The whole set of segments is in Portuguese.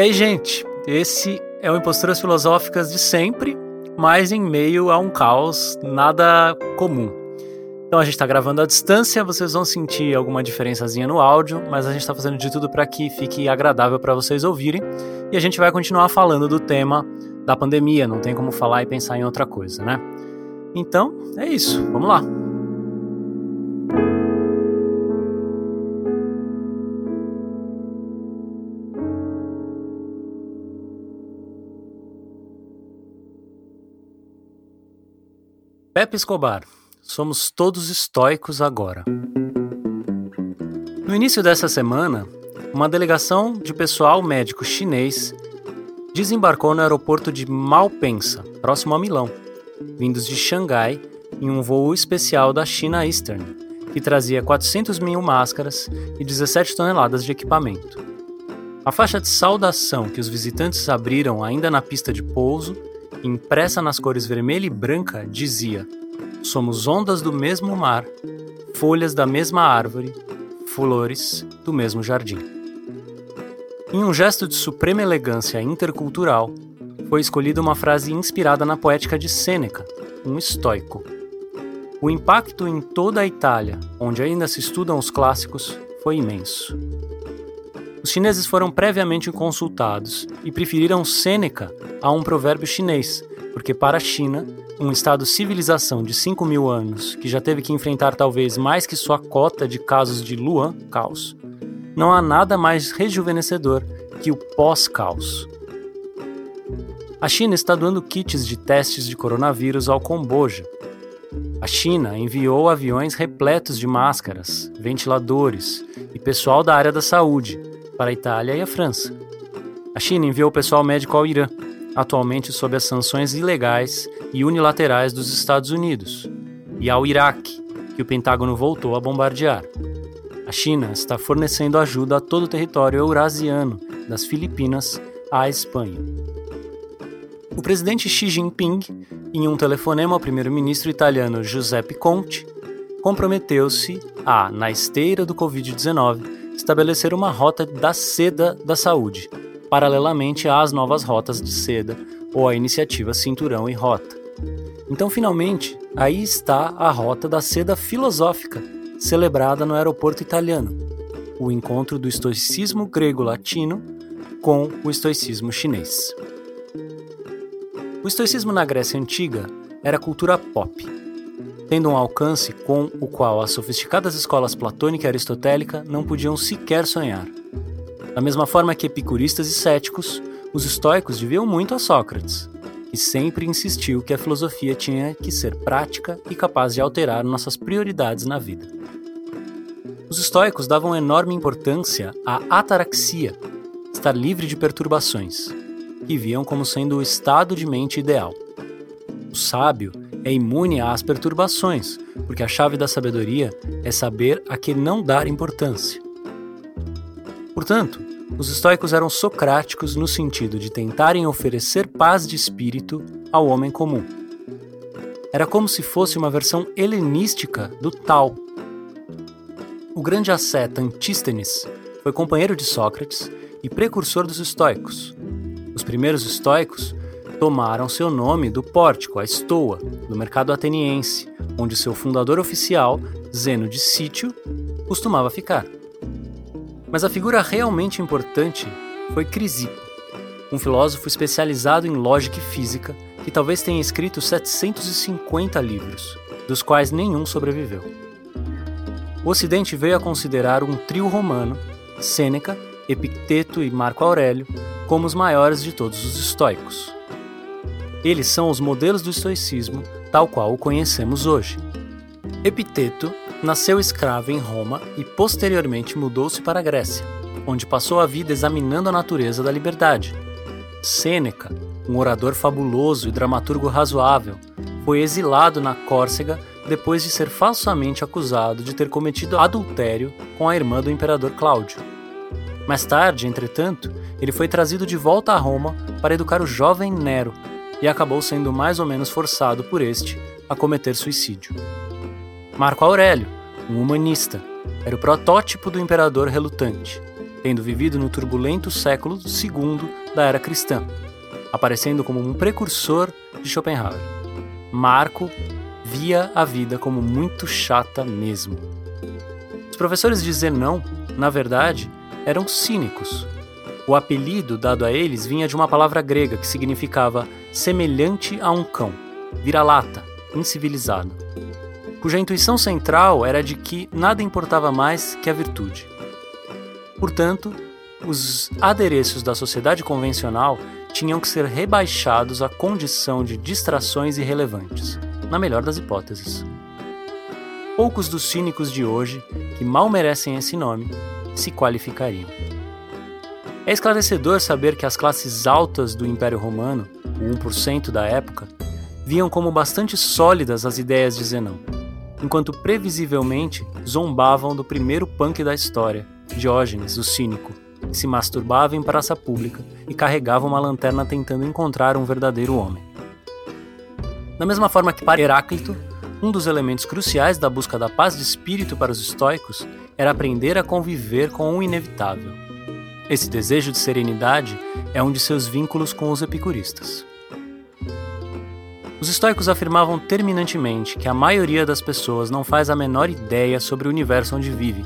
E aí, gente, esse é o Imposturas Filosóficas de sempre, mas em meio a um caos nada comum. Então a gente está gravando à distância, vocês vão sentir alguma diferençazinha no áudio, mas a gente está fazendo de tudo para que fique agradável para vocês ouvirem. E a gente vai continuar falando do tema da pandemia, não tem como falar e pensar em outra coisa, né? Então, é isso, vamos lá. Pepe Escobar, somos todos estoicos agora. No início dessa semana, uma delegação de pessoal médico chinês desembarcou no aeroporto de Malpensa, próximo a Milão, vindos de Xangai em um voo especial da China Eastern, que trazia 400 mil máscaras e 17 toneladas de equipamento. A faixa de saudação que os visitantes abriram ainda na pista de pouso impressa nas cores vermelha e branca, dizia: Somos ondas do mesmo mar, folhas da mesma árvore, flores do mesmo jardim. Em um gesto de suprema elegância intercultural, foi escolhida uma frase inspirada na poética de Sêneca, um estoico. O impacto em toda a Itália, onde ainda se estudam os clássicos, foi imenso. Os chineses foram previamente consultados e preferiram Sêneca a um provérbio chinês, porque para a China, um estado civilização de 5 mil anos, que já teve que enfrentar talvez mais que sua cota de casos de Luan, caos, não há nada mais rejuvenescedor que o pós-caos. A China está doando kits de testes de coronavírus ao Camboja. A China enviou aviões repletos de máscaras, ventiladores e pessoal da área da saúde para a Itália e a França. A China enviou pessoal médico ao Irã, atualmente sob as sanções ilegais e unilaterais dos Estados Unidos, e ao Iraque, que o Pentágono voltou a bombardear. A China está fornecendo ajuda a todo o território eurasiano, das Filipinas à Espanha. O presidente Xi Jinping, em um telefonema ao primeiro-ministro italiano Giuseppe Conte, comprometeu-se a, na esteira do Covid-19, estabelecer uma rota da seda da saúde, paralelamente às novas rotas de seda ou à iniciativa Cinturão e Rota. Então, finalmente, aí está a rota da seda filosófica, celebrada no aeroporto italiano, o encontro do estoicismo grego-latino com o estoicismo chinês. O estoicismo na Grécia Antiga era cultura pop, tendo um alcance com o qual as sofisticadas escolas platônica e aristotélica não podiam sequer sonhar. Da mesma forma que epicuristas e céticos, os estoicos deviam muito a Sócrates, que sempre insistiu que a filosofia tinha que ser prática e capaz de alterar nossas prioridades na vida. Os estoicos davam enorme importância à ataraxia, estar livre de perturbações, que viam como sendo o estado de mente ideal. O sábio é imune às perturbações, porque a chave da sabedoria é saber a que não dar importância. Portanto, os estoicos eram socráticos no sentido de tentarem oferecer paz de espírito ao homem comum. Era como se fosse uma versão helenística do Tao. O grande asceta Antístenes foi companheiro de Sócrates e precursor dos estoicos. Os primeiros estoicos tomaram seu nome do pórtico, a Estoa, do mercado ateniense, onde seu fundador oficial, Zeno de Sítio, costumava ficar. Mas a figura realmente importante foi Crisipo, um filósofo especializado em lógica e física que talvez tenha escrito 750 livros, dos quais nenhum sobreviveu. O Ocidente veio a considerar um trio romano, Sêneca, Epicteto e Marco Aurélio, como os maiores de todos os estoicos. Eles são os modelos do estoicismo, tal qual o conhecemos hoje. Epiteto nasceu escravo em Roma e posteriormente mudou-se para a Grécia, onde passou a vida examinando a natureza da liberdade. Sêneca, um orador fabuloso e dramaturgo razoável, foi exilado na Córcega depois de ser falsamente acusado de ter cometido adultério com a irmã do imperador Cláudio. Mais tarde, entretanto, ele foi trazido de volta a Roma para educar o jovem Nero, e acabou sendo mais ou menos forçado por este a cometer suicídio. Marco Aurélio, um humanista, era o protótipo do imperador relutante. tendo vivido no turbulento século II da era cristã, aparecendo como um precursor de Schopenhauer. Marco via a vida como muito chata mesmo. Os professores de Zenão, na verdade, eram cínicos. O apelido dado a eles vinha de uma palavra grega que significava semelhante a um cão, vira-lata, incivilizado, cuja intuição central era de que nada importava mais que a virtude. Portanto, os adereços da sociedade convencional tinham que ser rebaixados à condição de distrações irrelevantes, na melhor das hipóteses. Poucos dos cínicos de hoje, que mal merecem esse nome, se qualificariam. É esclarecedor saber que as classes altas do Império Romano, o 1% da época, viam como bastante sólidas as ideias de Zenão, enquanto previsivelmente zombavam do primeiro punk da história, Diógenes, o cínico, que se masturbava em praça pública e carregava uma lanterna tentando encontrar um verdadeiro homem. Da mesma forma que para Heráclito, um dos elementos cruciais da busca da paz de espírito para os estoicos era aprender a conviver com o inevitável. Esse desejo de serenidade é um de seus vínculos com os epicuristas. Os estoicos afirmavam terminantemente que a maioria das pessoas não faz a menor ideia sobre o universo onde vive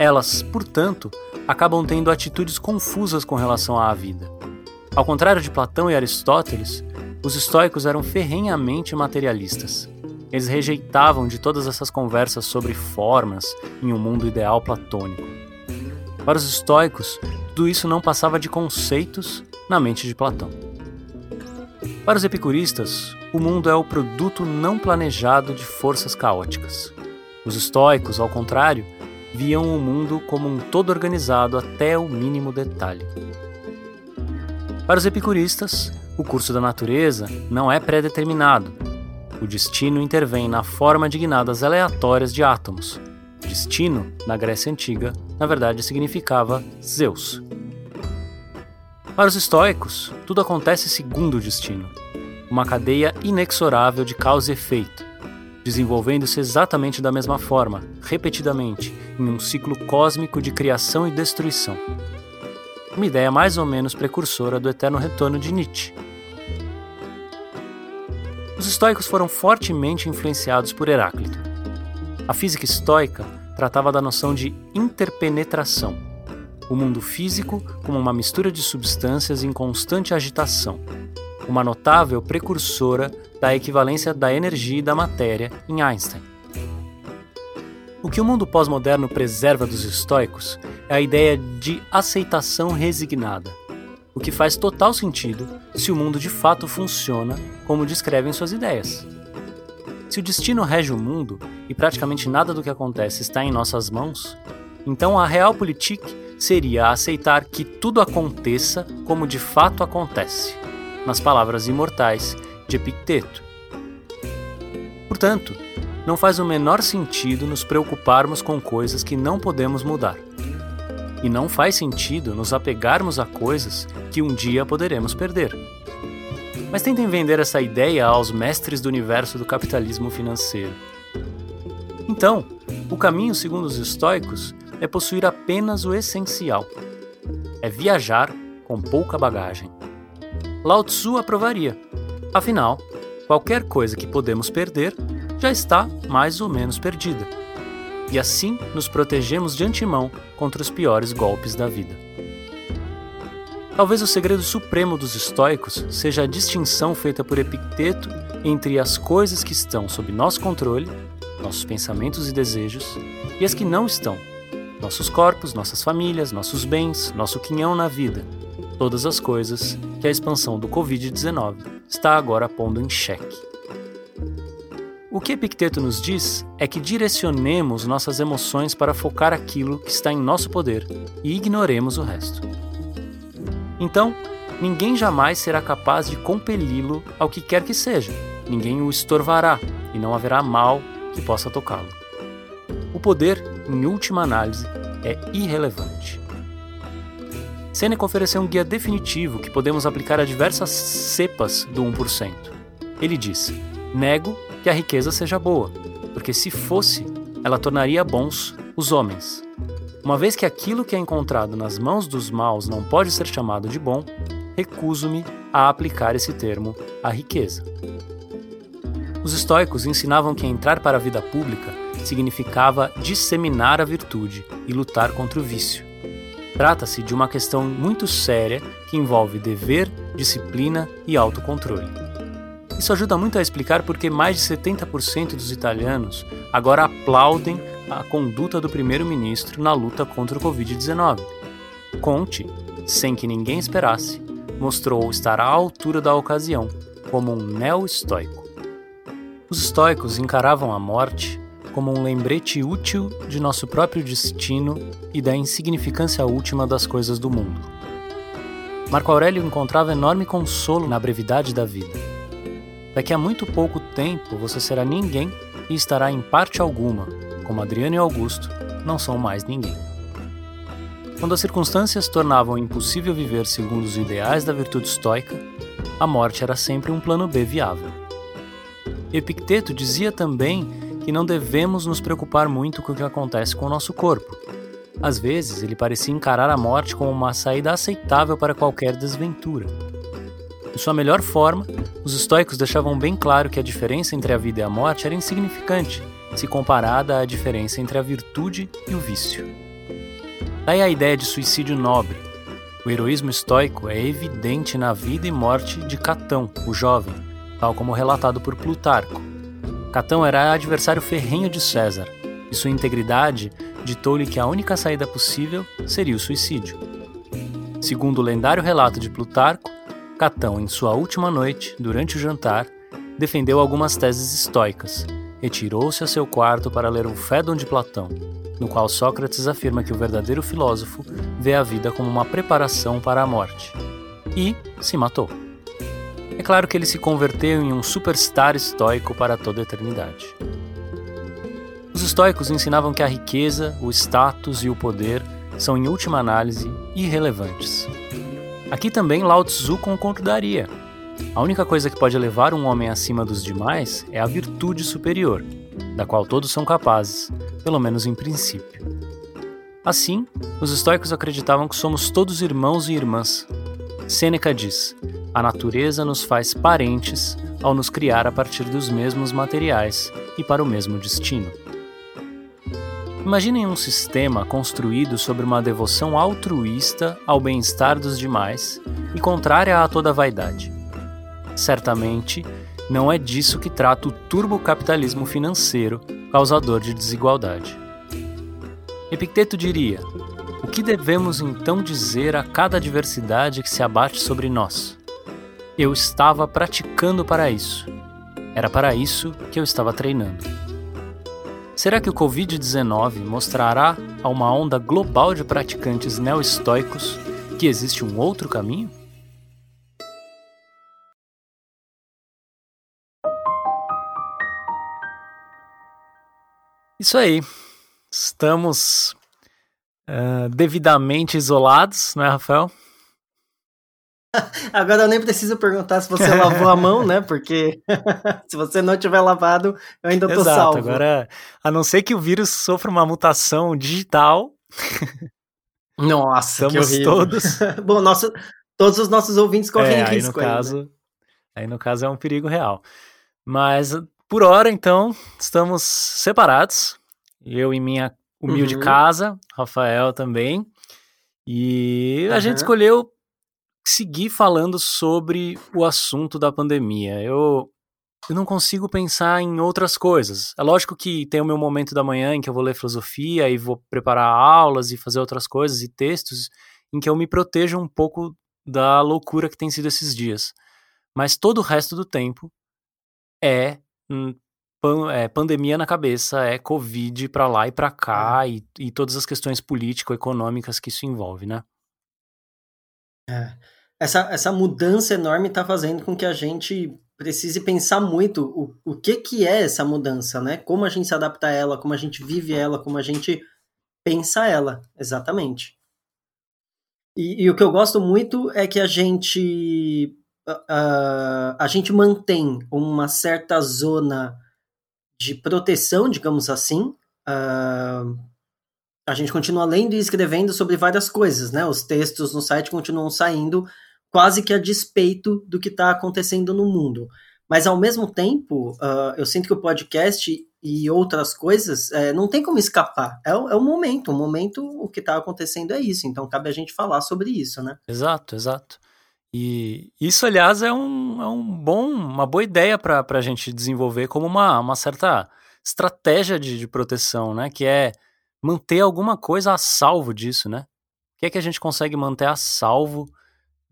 elas, portanto, acabam tendo atitudes confusas com relação à vida. Ao contrário de Platão e Aristóteles, os estoicos eram ferrenhamente materialistas. Eles rejeitavam de todas essas conversas sobre formas em um mundo ideal platônico. Para os estoicos, tudo isso não passava de conceitos na mente de Platão. Para os epicuristas, o mundo é o produto não planejado de forças caóticas. Os estoicos, ao contrário, viam o mundo como um todo organizado até o mínimo detalhe. Para os epicuristas, o curso da natureza não é pré-determinado. O destino intervém na forma de guinadas aleatórias de átomos. Destino, na Grécia Antiga, na verdade significava Zeus. Para os estoicos, tudo acontece segundo o destino, uma cadeia inexorável de causa e efeito, desenvolvendo-se exatamente da mesma forma, repetidamente, em um ciclo cósmico de criação e destruição. Uma ideia mais ou menos precursora do eterno retorno de Nietzsche. Os estoicos foram fortemente influenciados por Heráclito. A física estoica tratava da noção de interpenetração, o mundo físico como uma mistura de substâncias em constante agitação, uma notável precursora da equivalência da energia e da matéria em Einstein. O que o mundo pós-moderno preserva dos estoicos é a ideia de aceitação resignada, o que faz total sentido se o mundo de fato funciona como descrevem suas ideias. Se o destino rege o mundo e praticamente nada do que acontece está em nossas mãos, então a realpolitik seria aceitar que tudo aconteça como de fato acontece, nas palavras imortais de Epicteto. Portanto, não faz o menor sentido nos preocuparmos com coisas que não podemos mudar. E não faz sentido nos apegarmos a coisas que um dia poderemos perder. Mas tentem vender essa ideia aos mestres do universo do capitalismo financeiro. Então, o caminho, segundo os estoicos, é possuir apenas o essencial. É viajar com pouca bagagem. Lao Tzu aprovaria. Afinal, qualquer coisa que podemos perder já está mais ou menos perdida. E assim nos protegemos de antemão contra os piores golpes da vida. Talvez o segredo supremo dos estoicos seja a distinção feita por Epicteto entre as coisas que estão sob nosso controle, nossos pensamentos e desejos, e as que não estão, nossos corpos, nossas famílias, nossos bens, nosso quinhão na vida, todas as coisas que a expansão do Covid-19 está agora pondo em xeque. O que Epicteto nos diz é que direcionemos nossas emoções para focar aquilo que está em nosso poder e ignoremos o resto. Então, ninguém jamais será capaz de compeli-lo ao que quer que seja, ninguém o estorvará e não haverá mal que possa tocá-lo. O poder, em última análise, é irrelevante. Seneca ofereceu um guia definitivo que podemos aplicar a diversas cepas do 1%. Ele diz: Nego que a riqueza seja boa, porque se fosse, ela tornaria bons os homens. Uma vez que aquilo que é encontrado nas mãos dos maus não pode ser chamado de bom, recuso-me a aplicar esse termo à riqueza. Os estoicos ensinavam que entrar para a vida pública significava disseminar a virtude e lutar contra o vício. Trata-se de uma questão muito séria que envolve dever, disciplina e autocontrole. Isso ajuda muito a explicar por que mais de 70% dos italianos agora aplaudem a conduta do primeiro-ministro na luta contra o Covid-19. Conte, sem que ninguém esperasse, mostrou estar à altura da ocasião, como um neo-estoico. Os estoicos encaravam a morte como um lembrete útil de nosso próprio destino e da insignificância última das coisas do mundo. Marco Aurélio encontrava enorme consolo na brevidade da vida. Daqui a muito pouco tempo você será ninguém e estará em parte alguma, como Adriano e Augusto não são mais ninguém. Quando as circunstâncias tornavam impossível viver segundo os ideais da virtude estoica, a morte era sempre um plano B viável. Epicteto dizia também que não devemos nos preocupar muito com o que acontece com o nosso corpo. Às vezes, ele parecia encarar a morte como uma saída aceitável para qualquer desventura. Em sua melhor forma, os estoicos deixavam bem claro que a diferença entre a vida e a morte era insignificante, se comparada à diferença entre a virtude e o vício. Daí a ideia de suicídio nobre. O heroísmo estoico é evidente na vida e morte de Catão, o jovem, tal como relatado por Plutarco, Catão era adversário ferrenho de César, e sua integridade ditou-lhe que a única saída possível seria o suicídio. Segundo o lendário relato de Plutarco, Catão, em sua última noite, durante o jantar, defendeu algumas teses estoicas. Retirou-se a seu quarto para ler o Fédon de Platão, no qual Sócrates afirma que o verdadeiro filósofo vê a vida como uma preparação para a morte. E se matou. É claro que ele se converteu em um superstar estoico para toda a eternidade. Os estoicos ensinavam que a riqueza, o status e o poder são, em última análise, irrelevantes. Aqui também Lao Tzu concordaria. A única coisa que pode elevar um homem acima dos demais é a virtude superior, da qual todos são capazes, pelo menos em princípio. Assim, os estoicos acreditavam que somos todos irmãos e irmãs. Sêneca diz: a natureza nos faz parentes ao nos criar a partir dos mesmos materiais e para o mesmo destino. Imaginem um sistema construído sobre uma devoção altruísta ao bem-estar dos demais e contrária a toda vaidade. Certamente, não é disso que trata o turbocapitalismo financeiro causador de desigualdade. Epicteto diria: o que devemos então dizer a cada adversidade que se abate sobre nós? Eu estava praticando para isso. Era para isso que eu estava treinando. Será que o Covid-19 mostrará a uma onda global de praticantes neo-estoicos que existe um outro caminho? Isso aí. Estamos uh, devidamente isolados, não é, Rafael? Agora eu nem preciso perguntar se você lavou a mão, né? Porque se você não tiver lavado, eu ainda tô Exato. salvo. Agora, a não ser que o vírus sofra uma mutação digital. Nossa, estamos todos. Bom, nosso, todos os nossos ouvintes correm é, risco. Aí no, aí, caso, né? aí no caso é um perigo real. Mas por hora, então, estamos separados. Eu em minha humilde Uhum. casa, Rafael também. E a gente escolheu seguir falando sobre o assunto da pandemia. Eu, eu não consigo pensar em outras coisas. É lógico que tem o meu momento da manhã em que eu vou ler filosofia e vou preparar aulas e fazer outras coisas e textos em que eu me protejo um pouco da loucura que tem sido esses dias. Mas todo o resto do tempo é, pan- é pandemia na cabeça, é Covid pra lá e pra cá e, e todas as questões político-econômicas que isso envolve, né? É. Essa, essa mudança enorme está fazendo com que a gente precise pensar muito o, o que, que é essa mudança, né? Como a gente se adapta a ela, como a gente vive ela, como a gente pensa ela, exatamente. E, e o que eu gosto muito é que a gente ah, a gente mantém uma certa zona de proteção, digamos assim, ah, a gente continua lendo e escrevendo sobre várias coisas, né? Os textos no site continuam saindo quase que a despeito do que está acontecendo no mundo. Mas ao mesmo tempo, uh, eu sinto que o podcast e outras coisas é, não tem como escapar. É, é o momento. O momento, o que está acontecendo é isso. Então cabe a gente falar sobre isso, né? Exato, exato. E isso, aliás, é um, é um bom, uma boa ideia para a gente desenvolver como uma, uma certa estratégia de, de proteção, né? Que é manter alguma coisa a salvo disso, né? O que é que a gente consegue manter a salvo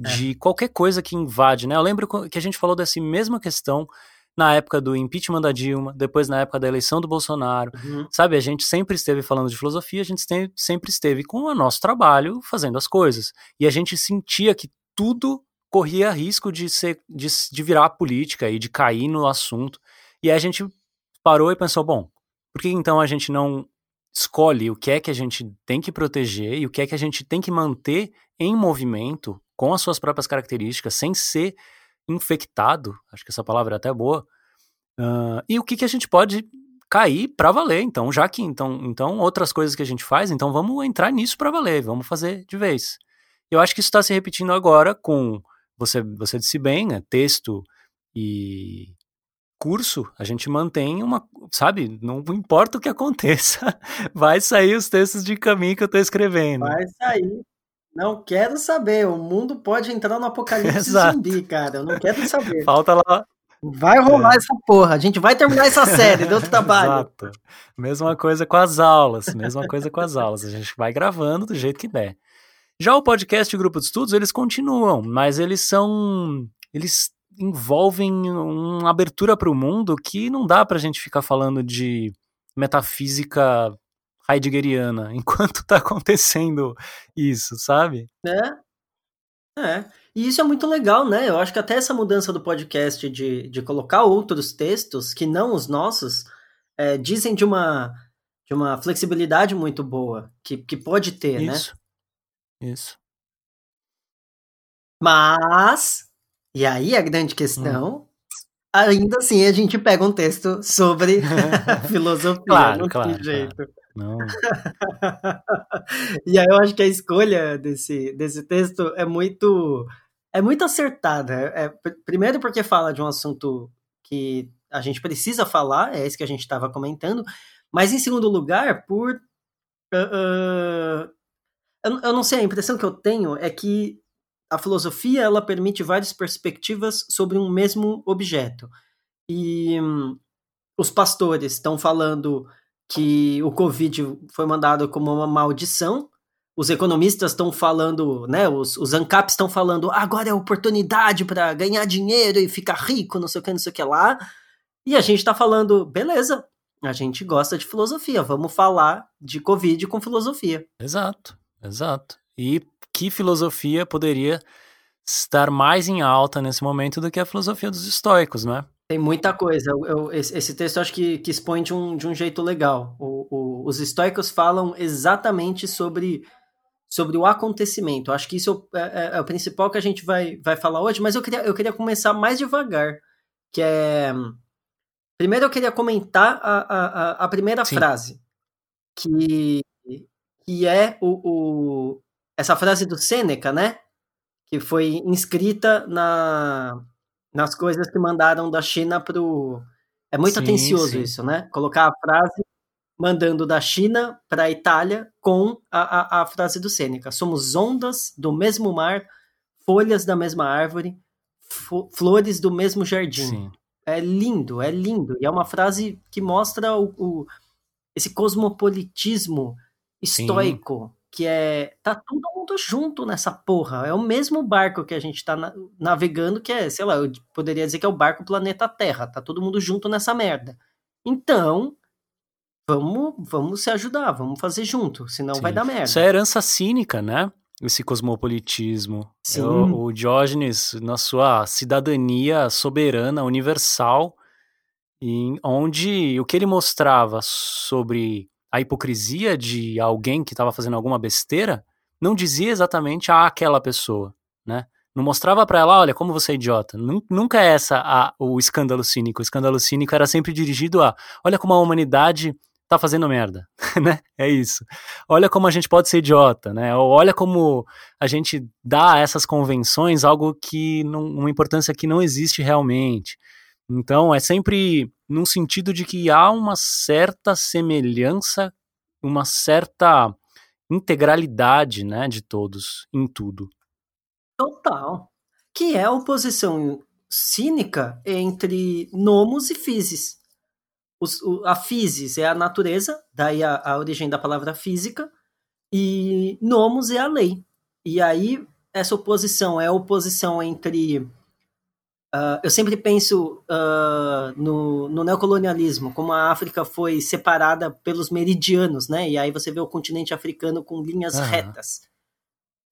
é. de é. qualquer coisa que invade, né? Eu lembro que a gente falou dessa mesma questão na época do impeachment da Dilma, depois na época da eleição do Bolsonaro, uhum. sabe? A gente sempre esteve falando de filosofia, a gente sempre esteve com o nosso trabalho fazendo as coisas. E a gente sentia que tudo corria risco de, ser, de, de virar política e de cair no assunto. E aí a gente parou e pensou, bom, por que então a gente não escolhe o que é que a gente tem que proteger e o que é que a gente tem que manter em movimento com as suas próprias características, sem ser infectado, acho que essa palavra é até boa, uh, e o que, que a gente pode cair para valer, então, já que então, então outras coisas que a gente faz, então vamos entrar nisso para valer, vamos fazer de vez. Eu acho que isso está se repetindo agora com, você, você disse bem, né, texto e curso, a gente mantém uma, sabe, não importa o que aconteça, vai sair os textos de caminho que eu estou escrevendo. Vai sair. Não quero saber, o mundo pode entrar no apocalipse zumbi, cara, eu não quero saber. Falta lá. Vai rolar é. essa porra, a gente vai terminar essa série, deu trabalho. Exato. Mesma coisa com as aulas, mesma coisa com as aulas, a gente vai gravando do jeito que der. Já o podcast e o grupo de estudos, eles continuam, mas eles são eles envolvem uma abertura para o mundo que não dá para a gente ficar falando de metafísica heideggeriana enquanto está acontecendo isso, sabe? É. É. E isso é muito legal, né? Eu acho que até essa mudança do podcast de, de colocar outros textos que não os nossos é, dizem de uma, de uma flexibilidade muito boa que, que pode ter, isso. né? Isso. Mas e aí a grande questão, hum. ainda assim a gente pega um texto sobre filosofia, claro, não claro, tem jeito. Claro. Não. e aí eu acho que a escolha desse, desse texto é muito é muito acertada. É, primeiro porque fala de um assunto que a gente precisa falar, é isso que a gente estava comentando, mas em segundo lugar, por uh, uh, eu, não sei, a impressão que eu tenho é que a filosofia ela permite várias perspectivas sobre um mesmo objeto. E hum, os pastores estão falando que o Covid foi mandado como uma maldição. Os economistas estão falando, né? Os, os ANCAPs estão falando, agora é oportunidade para ganhar dinheiro e ficar rico, não sei o que, não sei o que lá. E a gente está falando, beleza, a gente gosta de filosofia, vamos falar de Covid com filosofia. Exato, exato. E que filosofia poderia estar mais em alta nesse momento do que a filosofia dos estoicos, não é? Tem muita coisa. Eu, eu, esse texto eu acho que, que expõe de um, de um jeito legal. O, o, os estoicos falam exatamente sobre, sobre o acontecimento. Eu acho que isso é, é, é, o principal que a gente vai, vai falar hoje, mas eu queria, eu queria começar mais devagar. Que é. Primeiro eu queria comentar a, a, a primeira Sim. frase. Que, que é o, o, essa frase do Sêneca, né? Que foi inscrita na, nas coisas que mandaram da China pro. É muito sim, atencioso sim. isso, né? Colocar a frase mandando da China para a Itália com a, a, a frase do Sêneca. Somos ondas do mesmo mar, folhas da mesma árvore, flores do mesmo jardim. Sim. É lindo, é lindo. E é uma frase que mostra o, o esse cosmopolitismo estoico que é tá todo mundo junto nessa porra. É o mesmo barco que a gente tá na, navegando, que é, sei lá, eu poderia dizer que é o barco planeta Terra. Tá todo mundo junto nessa merda. Então, vamos, vamos se ajudar, vamos fazer junto, senão Sim. vai dar merda. Isso é herança cínica, né? Esse cosmopolitismo. Sim. O, o Diógenes, na sua cidadania soberana, universal, em, onde o que ele mostrava sobre a hipocrisia de alguém que estava fazendo alguma besteira, não dizia exatamente a aquela pessoa, né? Não mostrava para ela, olha, como você é idiota. Nunca é essa a, o escândalo cínico. O escândalo cínico era sempre dirigido a, olha como a humanidade tá fazendo merda, né? É isso. Olha como a gente pode ser idiota, né? Ou olha como a gente dá a essas convenções algo que não, uma importância que não existe realmente. Então é sempre num sentido de que há uma certa semelhança, uma certa integralidade, né, de todos em tudo. Total. Que é a oposição cínica entre nomos e physis. Os, o, a physis é a natureza, daí a, a origem da palavra física, e nomos é a lei. E aí, essa oposição é a oposição entre. Uh, eu sempre penso uh, no, no, neocolonialismo, como a África foi separada pelos meridianos, né? E aí você vê o continente africano com linhas uhum. retas.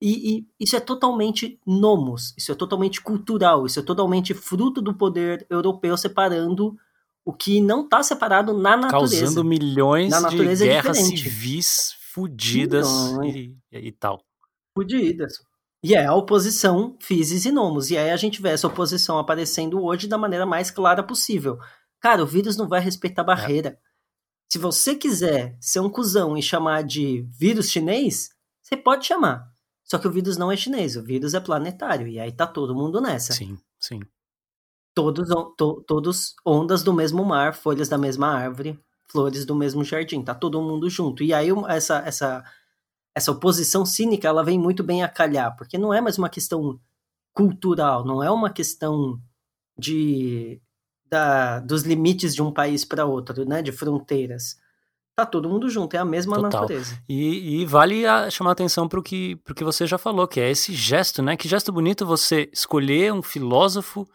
E, e, isso é totalmente nomos, isso é totalmente cultural, isso é totalmente fruto do poder europeu separando o que não está separado na natureza. Causando milhões na de é guerras é civis fudidas e, e, tal. Fudidas. E é a oposição physis e nomos. E aí a gente vê essa oposição aparecendo hoje da maneira mais clara possível. Cara, o vírus não vai respeitar é. barreira. É. Se você quiser ser um cuzão e chamar de vírus chinês, você pode chamar. Só que o vírus não é chinês, o vírus é planetário. E aí tá todo mundo nessa. Sim, sim. Todos, to, todos ondas do mesmo mar, folhas da mesma árvore, flores do mesmo jardim. Tá todo mundo junto. E aí essa, essa, essa oposição cínica, ela vem muito bem a calhar. Porque não é mais uma questão cultural, não é uma questão de da, dos limites de um país para outro, né, de fronteiras tá todo mundo junto, é a mesma Total. natureza. E, e vale a, chamar atenção para o que, que você já falou, que é esse gesto, né? Que gesto bonito você escolher um filósofo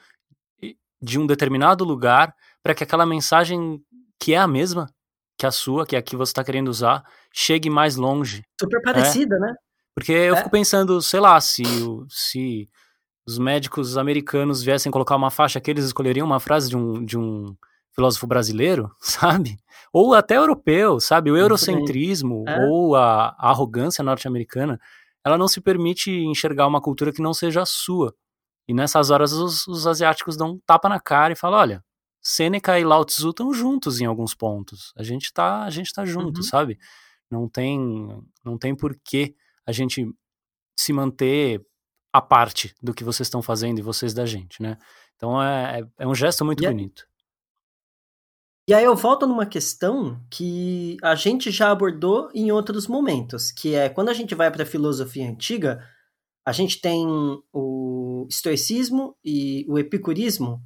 de um determinado lugar para que aquela mensagem que é a mesma que a sua, que é a que você está querendo usar, chegue mais longe. Super parecida, é? né? Porque eu é. fico pensando, sei lá, se, se os médicos americanos viessem colocar uma faixa que eles escolheriam uma frase de um, de um filósofo brasileiro, sabe? Ou até europeu, sabe? O eurocentrismo é. ou a, a arrogância norte-americana, ela não se permite enxergar uma cultura que não seja a sua. E nessas horas os, os asiáticos dão um tapa na cara e falam: olha, Sêneca e Lao Tzu estão juntos em alguns pontos. A gente tá, a gente tá junto, uhum. sabe? Não tem, não tem por que a gente se manter a parte do que vocês estão fazendo e vocês da gente, né? Então é, é, é um gesto muito yeah. bonito. E aí eu volto numa questão que a gente já abordou em outros momentos, que é quando a gente vai para a filosofia antiga, a gente tem o estoicismo e o epicurismo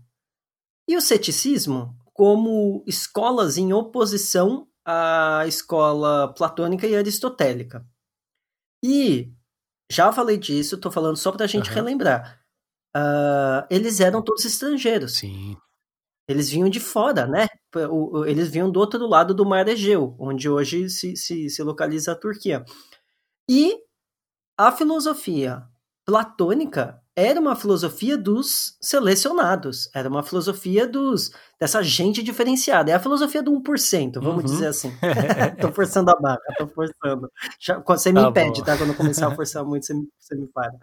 e o ceticismo como escolas em oposição à escola platônica e aristotélica. E já falei disso, estou falando só para a gente uhum. relembrar. Uh, eles eram todos estrangeiros. Sim. Eles vinham de fora, né? Eles vinham do outro lado do Mar Egeu, onde hoje se, se, se localiza a Turquia. E a filosofia platônica era uma filosofia dos selecionados, era uma filosofia dos dessa gente diferenciada. É a filosofia do 1%, vamos uhum. dizer assim. tô forçando a barra, tô forçando. Já, você me tá impede, bom. tá? Quando eu começar a forçar muito, você me, você me para.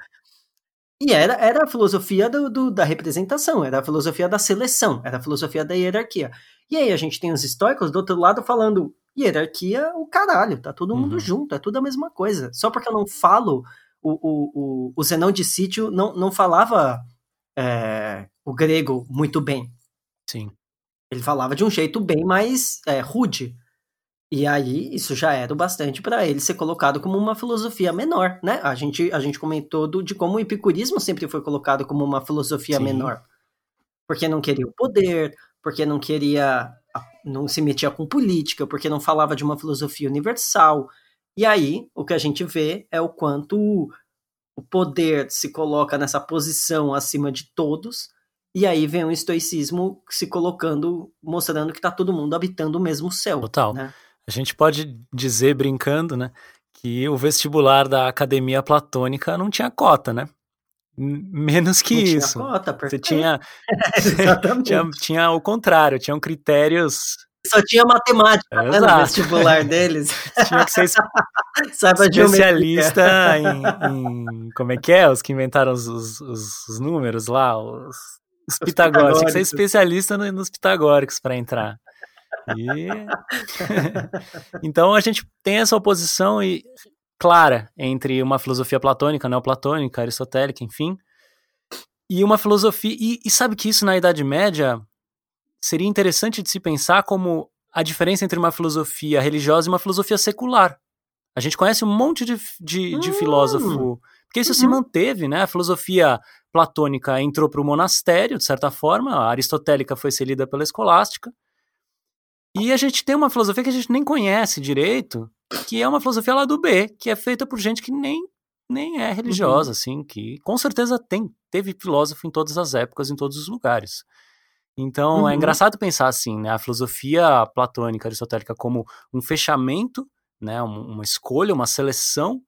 E era, era a filosofia do, do, da representação, era a filosofia da seleção, era a filosofia da hierarquia. E aí a gente tem os históricos do outro lado falando hierarquia, o caralho, tá todo mundo uhum. junto, é tudo a mesma coisa. Só porque eu não falo, o, o, o, Zenão de Sítio não, não falava é, o grego muito bem. Sim. Ele falava de um jeito bem mais é, rude. E aí, isso já era o bastante para ele ser colocado como uma filosofia menor, né? A gente, a gente comentou do, de como o epicurismo sempre foi colocado como uma filosofia Sim. menor. Porque não queria o poder, porque não queria. não se metia com política, porque não falava de uma filosofia universal. E aí, o que a gente vê é o quanto o poder se coloca nessa posição acima de todos, e aí vem um estoicismo se colocando, mostrando que está todo mundo habitando o mesmo céu. Total. Né? A gente pode dizer, brincando, né, que o vestibular da Academia Platônica não tinha cota, né? Menos que não isso. Tinha cota, Você tinha, Exatamente. tinha, tinha o contrário, tinham critérios só tinha matemática é, né, no vestibular deles. Tinha que ser especialista em, em, Como é que é? Os que inventaram os, os, os números lá, os, os pitagóricos. Tinha que ser especialista nos pitagóricos para entrar. E... então a gente tem essa oposição e clara entre uma filosofia platônica, neoplatônica, aristotélica, enfim, e uma filosofia. E, e sabe que isso na Idade Média seria interessante de se pensar como a diferença entre uma filosofia religiosa e uma filosofia secular. A gente conhece um monte de, de, de hum, filósofo. Porque isso uhum. se manteve, né? A filosofia platônica entrou para o monastério, de certa forma, a aristotélica foi ser lida pela escolástica. E a gente tem uma filosofia que a gente nem conhece direito, que é uma filosofia lá do B, que é feita por gente que nem, nem é religiosa, uhum. assim, que com certeza tem, teve filósofo em todas as épocas, em todos os lugares. Então é uhum. é engraçado pensar assim, né? A filosofia platônica, aristotélica, como um fechamento, né? Uma escolha, uma seleção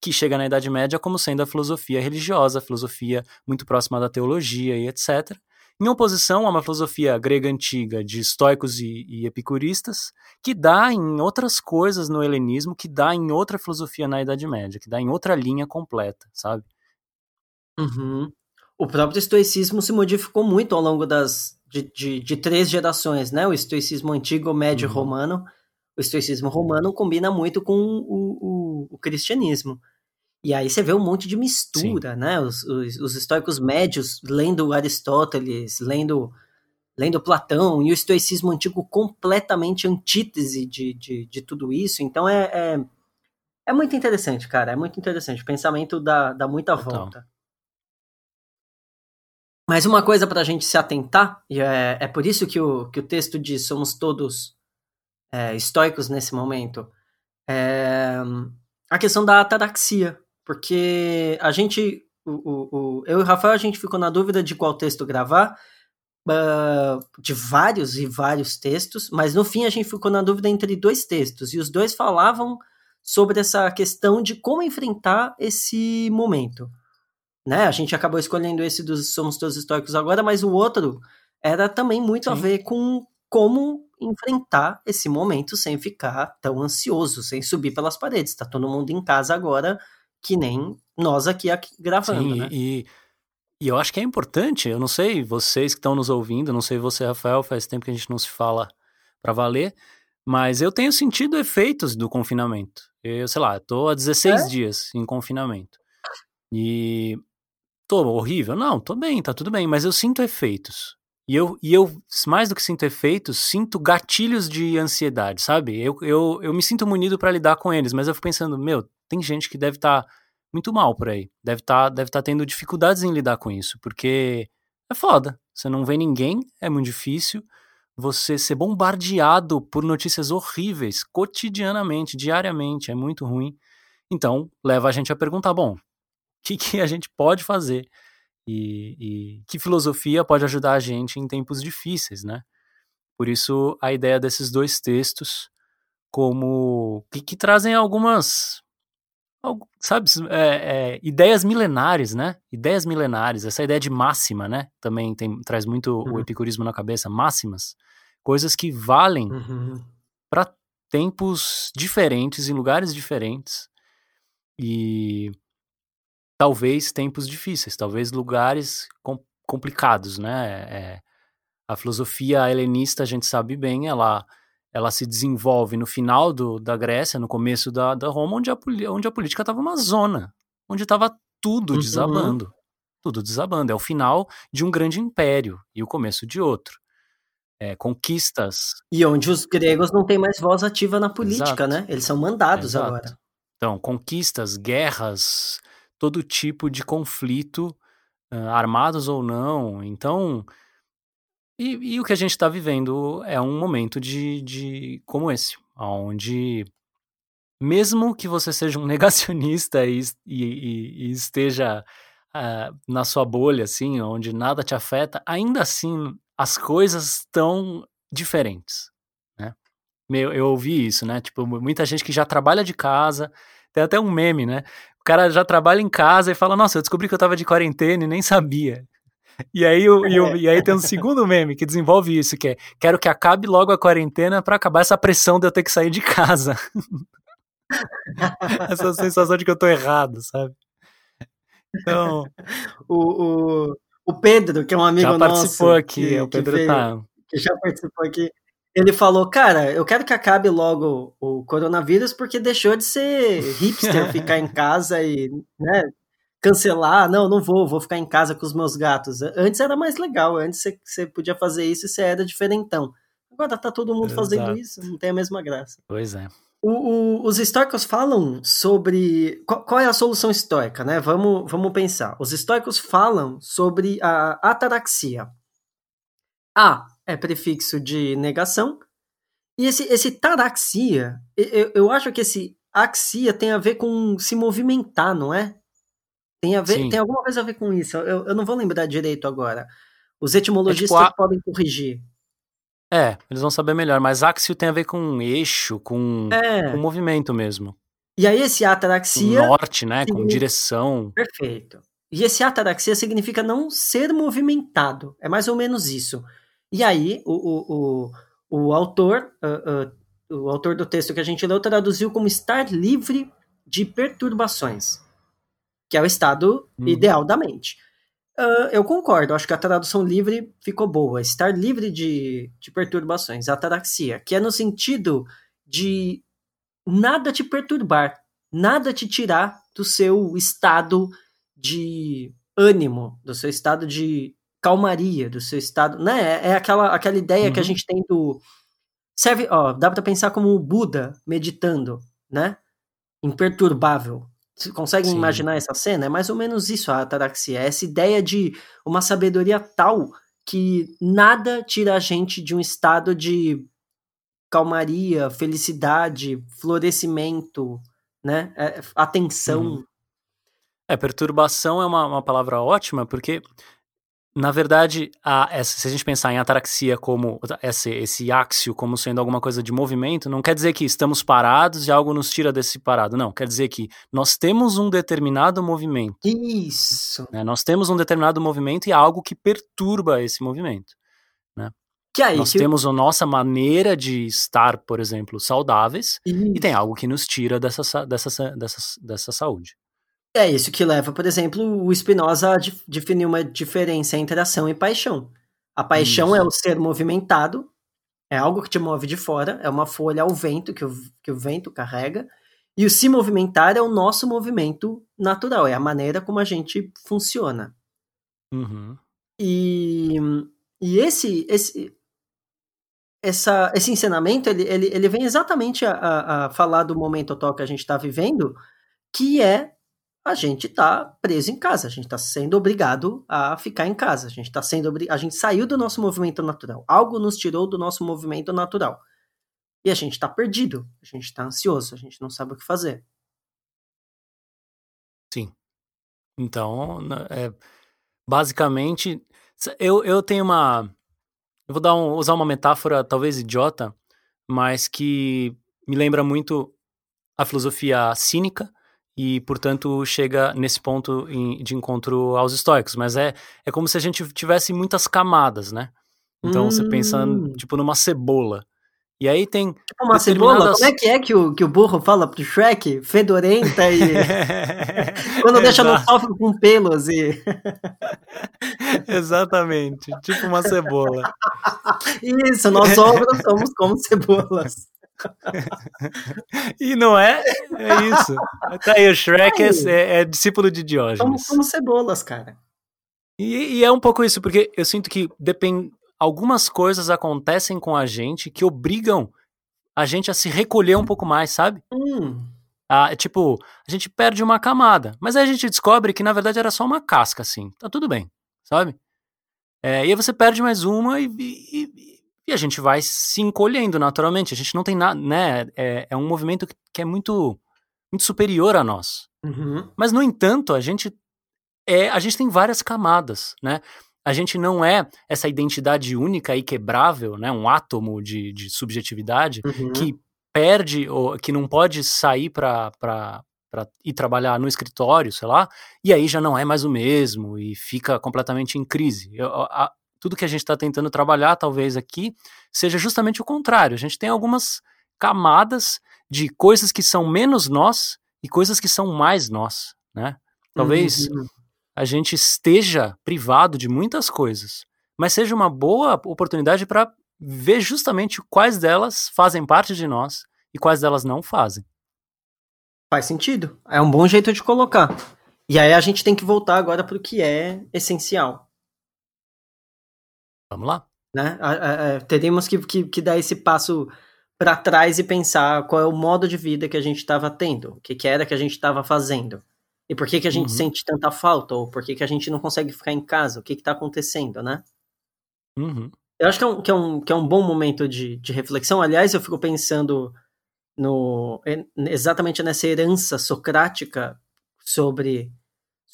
que chega na Idade Média como sendo a filosofia religiosa, a filosofia muito próxima da teologia e etc. Em oposição a uma filosofia grega antiga de estoicos e, e epicuristas, que dá em outras coisas no helenismo, que dá em outra filosofia na Idade Média, que dá em outra linha completa, sabe? Uhum. O próprio estoicismo se modificou muito ao longo das, de, de, de três gerações, né? O estoicismo antigo, médio uhum. romano. O estoicismo romano combina muito com o, o, o cristianismo. E aí você vê um monte de mistura, Sim. né? Os, os, os, estoicos médios lendo Aristóteles, lendo, lendo Platão, e o estoicismo antigo completamente antítese de, de, de tudo isso. Então é, é, é, muito interessante, cara. É muito interessante. O pensamento dá, dá muita volta. Mas uma coisa para a gente se atentar, e é, é por isso que o, que o texto diz somos todos é, estoicos nesse momento, é a questão da ataraxia. Porque a gente, o, o, o, eu e o Rafael, a gente ficou na dúvida de qual texto gravar, uh, de vários e vários textos, mas no fim a gente ficou na dúvida entre dois textos, e os dois falavam sobre essa questão de como enfrentar esse momento né? A gente acabou escolhendo esse dos Somos Todos Históricos agora, mas o outro era também muito Sim. a ver com como enfrentar esse momento sem ficar tão ansioso, sem subir pelas paredes. Tá todo mundo em casa agora, que nem nós aqui, aqui gravando, Sim, né? E, e eu acho que é importante, eu não sei, vocês que estão nos ouvindo, não sei você, Rafael, faz tempo que a gente não se fala para valer, mas eu tenho sentido efeitos do confinamento. Eu, sei lá, tô há 16 é? dias em confinamento. E Tô horrível? Não, tô bem, tá tudo bem, mas eu sinto efeitos. E eu, e eu mais do que sinto efeitos, sinto gatilhos de ansiedade, sabe? Eu, eu, eu me sinto munido para lidar com eles, mas eu fico pensando, meu, tem gente que deve estar tá muito mal por aí. Deve estar tá, deve tá tendo dificuldades em lidar com isso, porque é foda. Você não vê ninguém, é muito difícil. Você ser bombardeado por notícias horríveis cotidianamente, diariamente, é muito ruim. Então, leva a gente a perguntar: bom, que, que a gente pode fazer e, e, que filosofia pode ajudar a gente em tempos difíceis, né? Por isso a ideia desses dois textos como que, que trazem algumas sabe é, é, ideias milenares, né? Ideias milenares. Essa ideia de máxima, né? Também tem, traz muito uhum. o epicurismo na cabeça. Máximas, coisas que valem uhum. para tempos diferentes, em lugares diferentes. E talvez tempos difíceis, talvez lugares com, complicados, né? É, a filosofia helenista, a gente sabe bem, ela, ela se desenvolve no final do, da Grécia, no começo da, da Roma, onde a, onde a política estava uma zona, onde estava tudo uhum. desabando. Tudo desabando. É o final de um grande império e o começo de outro. É, conquistas. E onde os gregos não têm mais voz ativa na política, Exato. né? Eles são mandados Exato. agora. Então, conquistas, guerras, todo tipo de conflito, uh, armados ou não. Então, e, e o que a gente está vivendo é um momento de, de como esse, onde mesmo que você seja um negacionista e, e, e esteja uh, na sua bolha, assim, onde nada te afeta, ainda assim as coisas estão diferentes, né? Eu, eu ouvi isso, né? Tipo, muita gente que já trabalha de casa, tem até um meme, né? O cara já trabalha em casa e fala: Nossa, eu descobri que eu tava de quarentena e nem sabia. E aí, o, e, o, e, aí tem um segundo meme que desenvolve isso, que é quero que acabe logo a quarentena para acabar essa pressão de eu ter que sair de casa. essa sensação de que eu tô errado, sabe? Então. O, o, o Pedro, que é um amigo já participou nosso, aqui, que, o Pedro que tá. Que já participou aqui. Ele falou, cara, eu quero que acabe logo o coronavírus porque deixou de ser hipster ficar em casa e, né, cancelar. Não, não vou, vou ficar em casa com os meus gatos. Antes era mais legal, antes você podia fazer isso e você era diferentão. Agora tá todo mundo Exato. fazendo isso, não tem a mesma graça. Pois é. O, o, os estoicos falam sobre. Qual, qual, é a solução estoica, né? Vamos, vamos pensar. Os estoicos falam sobre a ataraxia. A é prefixo de negação. E esse, esse taraxia, eu, eu acho que esse axia tem a ver com se movimentar, não é? Tem, a ver, tem alguma coisa a ver com isso. Eu, eu não vou lembrar direito agora. Os etimologistas é tipo a... podem corrigir. É, eles vão saber melhor, mas axio tem a ver com eixo, com, é. com movimento mesmo. E aí esse ataraxia... Com norte, né, com direção. Perfeito. E esse ataraxia significa não ser movimentado. É mais ou menos isso. E aí, o, o, o, o autor, uh, uh, o autor do texto que a gente leu, traduziu como estar livre de perturbações, que é o estado uhum. ideal da mente. Uh, eu concordo, acho que a tradução livre ficou boa. Estar livre de, de perturbações, ataraxia, que é no sentido de nada te perturbar, nada te tirar do seu estado de ânimo, do seu estado de calmaria do seu estado, né? É, é aquela, aquela ideia uhum. que a uhum. gente tem do serve, ó, dá para pensar como o Buda meditando, né? Imperturbável. Você consegue Sim. imaginar essa cena? É mais ou menos isso a ataraxia, é essa ideia de uma sabedoria tal que nada tira a gente de um estado de calmaria, felicidade, florescimento, né? É, atenção. Uhum. É, perturbação é uma, uma palavra ótima, porque na verdade, a, essa, se a gente pensar em ataraxia como esse, esse axio como sendo alguma coisa de movimento, não quer dizer que estamos parados e algo nos tira desse parado. Não, quer dizer que nós temos um determinado movimento. Isso. Né? Nós temos um determinado movimento e há algo que perturba esse movimento. Né? Que aí, nós que... temos a nossa maneira de estar, por exemplo, saudáveis, Isso. e tem algo que nos tira dessa, dessa, dessa, dessa saúde. É isso que leva, por exemplo, o Spinoza a definir uma diferença entre ação e paixão. A paixão isso. é o ser movimentado, é algo que te move de fora, é uma folha ao vento que o, que o vento carrega. E o se movimentar é o nosso movimento natural, é a maneira como a gente funciona. Uhum. E, e esse, esse, essa, esse ensinamento ele, ele, ele vem exatamente a, a, a falar do momento atual que a gente está vivendo, que é a gente está preso em casa, a gente está sendo obrigado a ficar em casa, a gente está sendo a gente saiu do nosso movimento natural, algo nos tirou do nosso movimento natural e a gente está perdido, a gente está ansioso, a gente não sabe o que fazer. Sim. Então, é, basicamente, eu, eu tenho uma, eu vou dar um, usar uma metáfora talvez idiota, mas que me lembra muito a filosofia cínica e, portanto, chega nesse ponto de encontro aos estoicos. Mas é, é como se a gente tivesse muitas camadas, né? Então hum. você pensa, hum. tipo, numa cebola. E aí tem. Tipo uma determinadas... cebola? Como é que é que o, que o burro fala pro Shrek? Fedorenta e. Quando deixa no sofre com pelos e. Exatamente. Tipo uma cebola. Isso, nós ogros somos como cebolas e não é? É isso. Tá aí, o Shrek é, é, é, discípulo de Diógenes. Somos como cebolas, cara. E, e, é um pouco isso, porque eu sinto que depend... algumas coisas acontecem com a gente que obrigam a gente a se recolher um pouco mais, sabe? Hum. Ah, tipo, a gente perde uma camada, mas aí a gente descobre que na verdade era só uma casca, assim. Tá tudo bem, sabe? É, e aí você perde mais uma e, e, e a gente vai se encolhendo naturalmente. A gente não tem nada, né? É, é, um movimento que é muito, muito superior a nós. Uhum. Mas, no entanto, a gente é, a gente tem várias camadas, né? A gente não é essa identidade única e quebrável, né? Um átomo de, de subjetividade uhum. que perde, ou que não pode sair para para ir trabalhar no escritório, sei lá, e aí já não é mais o mesmo e fica completamente em crise. Eu, a, tudo que a gente está tentando trabalhar, talvez aqui, seja justamente o contrário. A gente tem algumas camadas de coisas que são menos nós e coisas que são mais nós, né? Talvez uhum. a gente esteja privado de muitas coisas, mas seja uma boa oportunidade para ver justamente quais delas fazem parte de nós e quais delas não fazem. Faz sentido. É um bom jeito de colocar. E aí a gente tem que voltar agora para o que é essencial. Vamos lá. Né? teríamos que, que, que dar esse passo para trás e pensar qual é o modo de vida que a gente estava tendo, o que, que, era que a gente estava fazendo. E por que, que a gente uhum. sente tanta falta, ou por que, que a gente não consegue ficar em casa, o que está acontecendo, né? Uhum. Eu acho que é um, que é um, que é um bom momento de, de reflexão. Aliás, eu fico pensando no exatamente nessa herança socrática sobre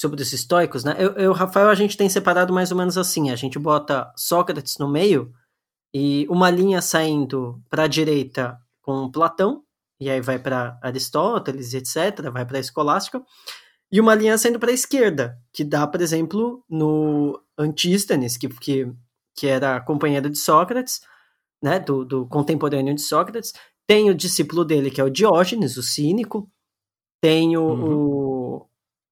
sobre os estoicos, né? Eu, eu, Rafael, a gente tem separado mais ou menos assim. A gente bota Sócrates no meio e uma linha saindo para a direita com Platão, e aí vai para Aristóteles, etc., vai para a Escolástica, e uma linha saindo para a esquerda, que dá, por exemplo, no Antístenes, que, que, que era companheiro de Sócrates, né, do, do contemporâneo de Sócrates, tem o discípulo dele, que é o Diógenes, o cínico. Tem o. Uhum. o...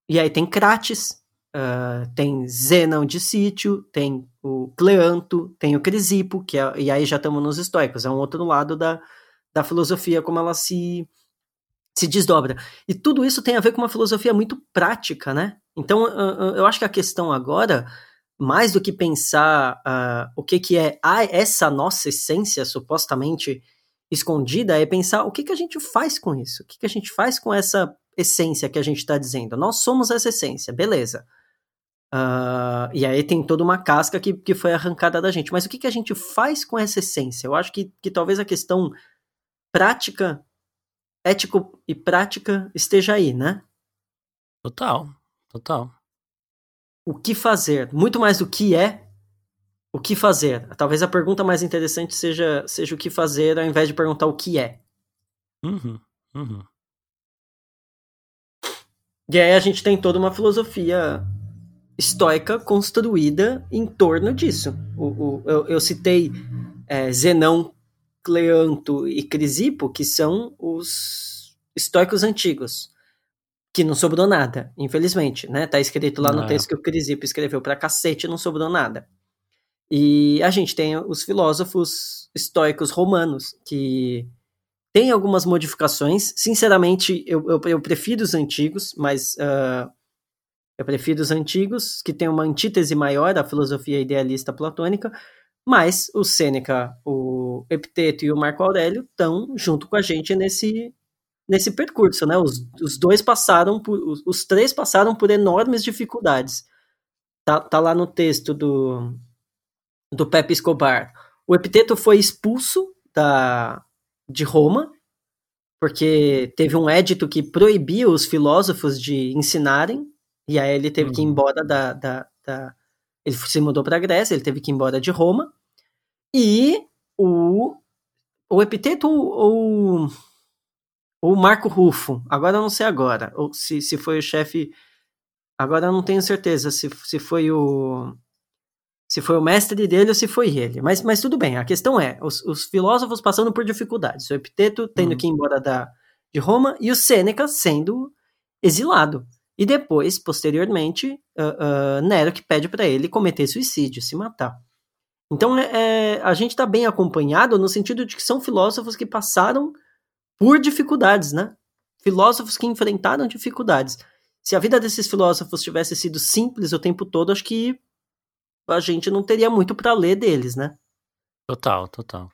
E aí tem Crates, uh, tem Zenão de Sítio, tem o Cleanto, tem o Crisipo, que é, e aí já estamos nos estoicos, é um outro lado da, da filosofia, como ela se, se desdobra. E tudo isso tem a ver com uma filosofia muito prática, né? Então, uh, eu acho que a questão agora, mais do que pensar o que, que é essa nossa essência supostamente escondida é pensar o que, que a gente faz com isso, o que, que a gente faz com essa essência que a gente está dizendo. Nós somos essa essência, beleza. Uh, e aí tem toda uma casca que, que foi arrancada da gente. Mas o que, que a gente faz com essa essência? Eu acho que, que talvez a questão prática, ético e prática esteja aí, né? Total, total. O que fazer? Muito mais do que é, o que fazer? Talvez a pergunta mais interessante seja, seja o que fazer ao invés de perguntar o que é. Uhum, uhum. E aí a gente tem toda uma filosofia estoica construída em torno disso. O, o eu, eu, citei é, Zenão, Cleanto e Crisipo, que são os estoicos antigos, que não sobrou nada, infelizmente, né? Tá escrito lá no texto que o Crisipo escreveu pra cacete não sobrou nada. E a gente tem os filósofos estoicos romanos, que tem algumas modificações. Sinceramente, eu, eu, eu prefiro os antigos, mas uh, eu prefiro os antigos, que tem uma antítese maior à filosofia idealista platônica, mas o Sêneca, o Epiteto e o Marco Aurélio estão junto com a gente nesse, nesse percurso, né? Os, os dois passaram por, os, os três passaram por enormes dificuldades. Tá, tá lá no texto do, do Pepe Escobar. O Epiteto foi expulso da, de Roma, porque teve um édito que proibia os filósofos de ensinarem, e aí ele teve que ir uhum. embora da. da, da ele se mudou para a Grécia, ele teve que ir embora de Roma, e o, o Epiteto ou o Marco Rufo, agora eu não sei agora, ou se, se foi o chefe, agora eu não tenho certeza se, se foi o se foi o mestre dele ou se foi ele. Mas, mas tudo bem, a questão é, os, os filósofos passando por dificuldades, o Epiteto tendo uhum. que ir embora da, de Roma e o Sêneca sendo exilado. E depois, posteriormente, uh, uh, Nero que pede para ele cometer suicídio, se matar. Então é, é a gente está bem acompanhado no sentido de que são filósofos que passaram por dificuldades, né? Filósofos que enfrentaram dificuldades. Se a vida desses filósofos tivesse sido simples o tempo todo, acho que a gente não teria muito para ler deles, né? Total, total.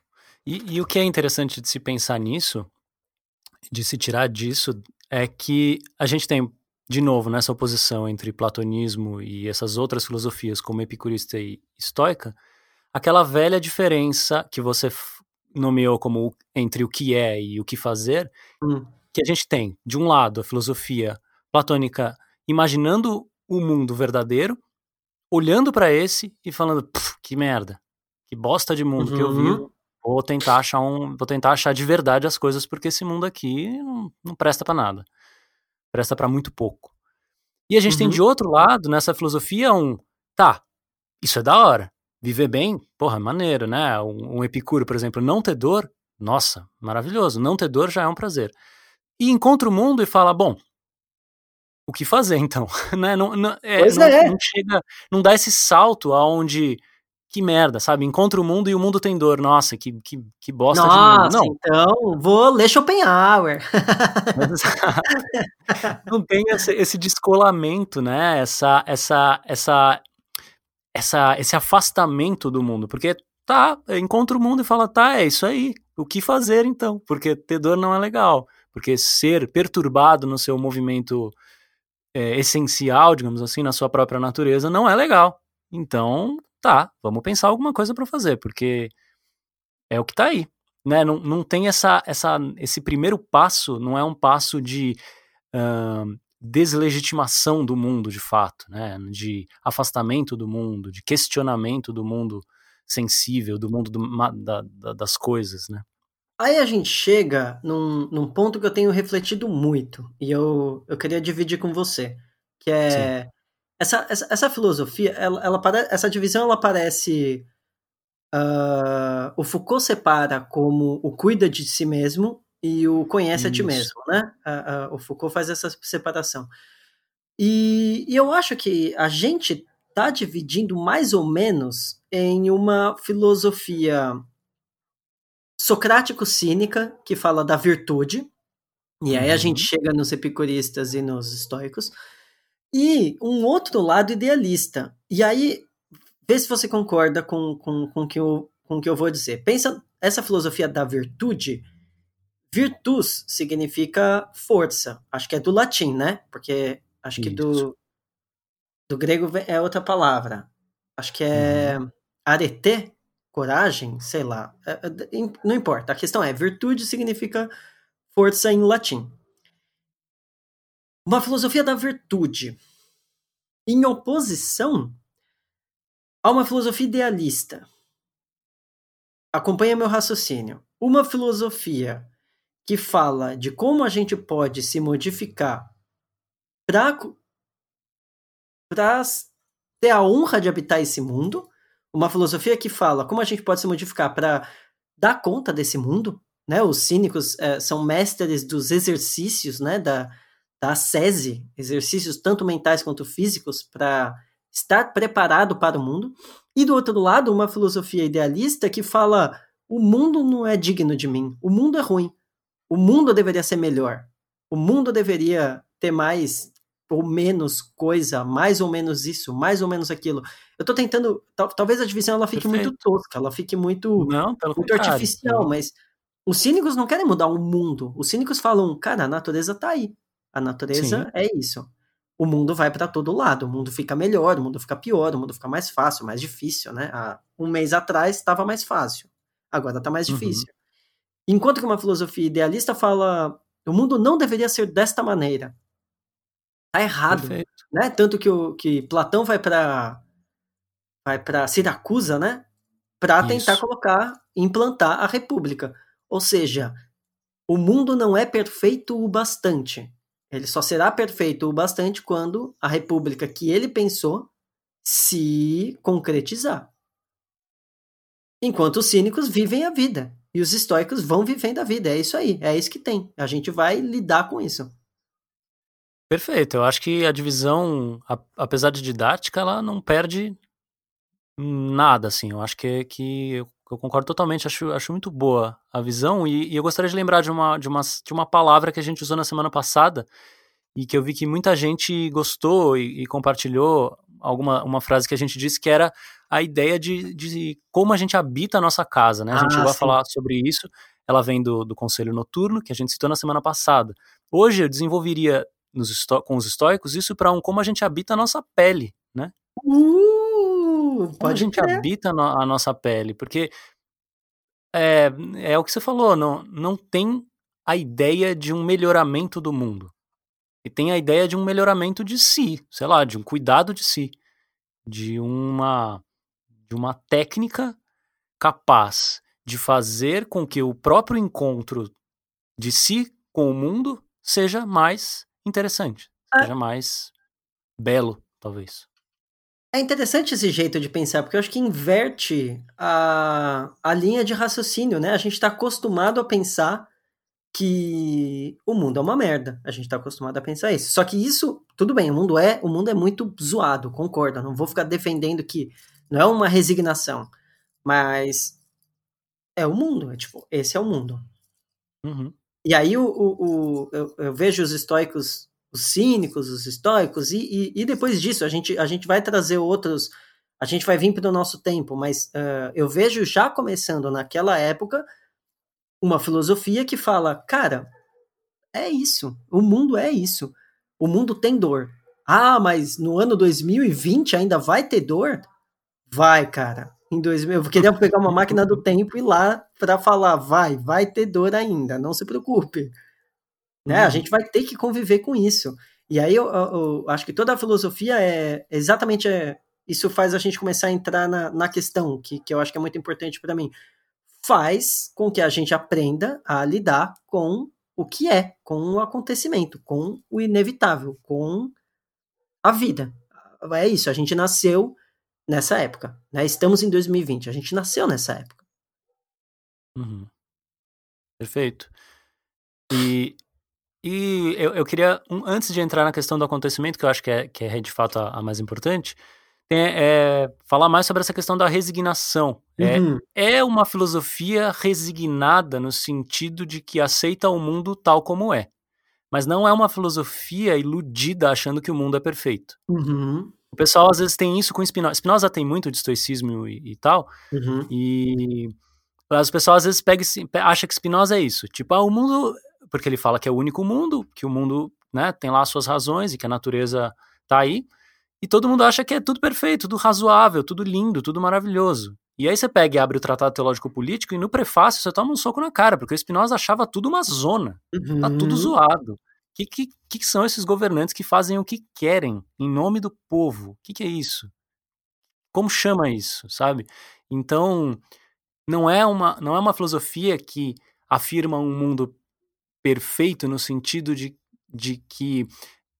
E, e, o que é interessante de se pensar nisso, de se tirar disso, é que a gente tem, de novo, nessa oposição entre platonismo e essas outras filosofias, como epicurista e estoica, aquela velha diferença que você nomeou como entre o que é e o que fazer, hum. que a gente tem, de um lado, a filosofia platônica imaginando o mundo verdadeiro, olhando para esse e falando, que merda, que bosta de mundo uhum. que eu vi. Uhum. Vou tentar achar um, vou tentar achar de verdade as coisas porque esse mundo aqui não, não presta para nada. Presta para muito pouco. E a gente uhum. tem de outro lado, nessa filosofia, um, tá, isso é da hora. Viver bem, porra, maneiro, né? Um, um epicuro, por exemplo, não ter dor, nossa, maravilhoso. Não ter dor já é um prazer. E encontra o mundo e fala, bom, o que fazer então, né? Não, não, é, não, é. não, chega, não dá esse salto aonde que merda, sabe? Encontra o mundo e o mundo tem dor. Nossa, que, que, que bosta Nossa, de mundo. Não. então vou ler Schopenhauer. não tem esse, esse, descolamento, né? Essa, essa, essa, essa, esse afastamento do mundo. Porque tá, encontra o mundo e fala, tá, é isso aí. O que fazer então? Porque ter dor não é legal. Porque ser perturbado no seu movimento é, essencial, digamos assim, na sua própria natureza, não é legal. Então, tá, vamos pensar alguma coisa para fazer, porque é o que tá aí. Né? Não, não tem essa, essa, esse primeiro passo, não é um passo de uh, deslegitimação do mundo, de fato, né? de afastamento do mundo, de questionamento do mundo sensível, do mundo do, da, da, das coisas. Né? Aí a gente chega num, num ponto que eu tenho refletido muito, e eu, eu queria dividir com você, que é Sim essa, essa, essa filosofia, ela, ela essa divisão ela parece. Uh, o Foucault separa como o cuida de si mesmo e o conhece Isso. a ti mesmo, né? Uh, uh, o Foucault faz essa separação. E, e eu acho que a gente está dividindo mais ou menos em uma filosofia socrático-cínica que fala da virtude, e aí a gente uhum. chega nos epicuristas e nos estoicos, e um outro lado idealista. E aí, vê se você concorda com, com, com, que eu, com o que eu vou dizer. Pensa, essa filosofia da virtude, virtus significa força. Acho que é do latim, né? Porque acho que do, do grego é outra palavra. Acho que é uhum. arete, coragem, sei lá. É, é, não importa. A questão é, virtude significa força em latim. Uma filosofia da virtude, em oposição a uma filosofia idealista. Acompanha meu raciocínio. Uma filosofia que fala de como a gente pode se modificar para ter a honra de habitar esse mundo. Uma filosofia que fala como a gente pode se modificar para dar conta desse mundo. Né? Os cínicos é, são mestres dos exercícios, né? da, da SESI, exercícios tanto mentais quanto físicos, para estar preparado para o mundo. E do outro lado, uma filosofia idealista que fala: o mundo não é digno de mim, o mundo é ruim, o mundo deveria ser melhor, o mundo deveria ter mais ou menos coisa, mais ou menos isso, mais ou menos aquilo. Eu tô tentando, tal, talvez a divisão ela fique Perfeito. muito tosca, ela fique muito, não, muito artificial, mas os cínicos não querem mudar o mundo. Os cínicos falam, cara, a natureza tá aí. A natureza Sim. é isso. O mundo vai para todo lado, o mundo fica melhor, o mundo fica pior, o mundo fica mais fácil, mais difícil, né? Há um mês atrás estava mais fácil, agora está mais uhum. difícil. Uhum. Enquanto que uma filosofia idealista fala o mundo não deveria ser desta maneira. Tá errado, Perfeito. né? Tanto que, o, que Platão vai para vai para Siracusa, né? Para tentar colocar, implantar a república. Ou seja, o mundo não é perfeito o bastante. Ele só será perfeito o bastante quando a república que ele pensou se concretizar. Enquanto os cínicos vivem a vida e os estoicos vão vivendo a vida. É isso aí, é isso que tem. A gente vai lidar com isso. Perfeito. Eu acho que a divisão, apesar de didática, ela não perde nada, assim. Eu acho que, que eu, eu concordo totalmente. Acho, acho muito boa a visão. E, e, eu gostaria de lembrar de uma, de, uma, de uma palavra que a gente usou na semana passada e que eu vi que muita gente gostou e, e compartilhou alguma uma frase que a gente disse que era a ideia de, de como a gente habita a nossa casa, né? A gente ah, vai falar sobre isso. Ela vem do, do Conselho Noturno, que a gente citou na semana passada. Hoje eu desenvolveria nos com os estoicos isso para um como a gente habita a nossa pele, né? Uh! Como a gente crer. habita no, a nossa pele, porque é, é o que você falou, não, não tem a ideia de um melhoramento do mundo. E tem a ideia de um melhoramento de si, sei lá, de um cuidado de si, de uma de uma técnica capaz de fazer com que o próprio encontro de si com o mundo seja mais interessante, é. seja mais belo, talvez. É interessante esse jeito de pensar, porque eu acho que inverte a, a linha de raciocínio, né? A gente está acostumado a pensar que o mundo é uma merda. A gente está acostumado a pensar isso. Só que isso, tudo bem, o mundo é, o mundo é muito zoado, concorda? Não vou ficar defendendo que Não é uma resignação, mas é o mundo. É tipo, esse é o mundo. Uhum. E aí o, o, o eu, eu, vejo os estoicos, os cínicos, os estoicos, e, e, e, depois disso a gente, a gente vai trazer outros, a gente vai vir para o nosso tempo, mas uh, eu vejo já começando naquela época uma filosofia que fala, cara, é isso, o mundo é isso, o mundo tem dor. Ah, mas no ano 2020 ainda vai ter dor? Vai, cara. Em 2000, eu queria pegar uma máquina do tempo e ir lá para falar, vai, vai ter dor ainda, não se preocupe. Né? A uhum. gente vai ter que conviver com isso. E aí eu, eu, eu acho que toda a filosofia é exatamente é, isso faz a gente começar a entrar na, na questão que, que eu acho que é muito importante para mim. Faz com que a gente aprenda a lidar com o que é, com o acontecimento, com o inevitável, com a vida. É isso, a gente nasceu nessa época. Né? Estamos em 2020, a gente nasceu nessa época. Uhum. Perfeito. E, e eu, eu queria, um, antes de entrar na questão do acontecimento, que eu acho que é, que é de fato a, a mais importante, é, falar mais sobre essa questão da resignação. É, uhum. É, é uma filosofia resignada no sentido de que aceita o mundo tal como é. Mas não é uma filosofia iludida achando que o mundo é perfeito. Uhum. O pessoal às vezes tem isso com Spinoza. Spinoza tem muito de estoicismo e, e tal. Uhum. E as pessoas às vezes pega, acha que Spinoza é isso. Tipo, ah, o mundo. Porque ele fala que é o único mundo, que o mundo né, tem lá as suas razões e que a natureza tá aí. E todo mundo acha que é tudo perfeito, tudo razoável, tudo lindo, tudo maravilhoso. E aí você pega e abre o Tratado Teológico Político e no prefácio você toma um soco na cara, porque o Spinoza achava tudo uma zona. Uhum. Tá tudo uhum. zoado que, que, que são esses governantes que fazem o que querem em nome do povo? O que, que é isso? Como chama isso, sabe? Então, não é uma, não é uma filosofia que afirma um mundo perfeito no sentido de, de que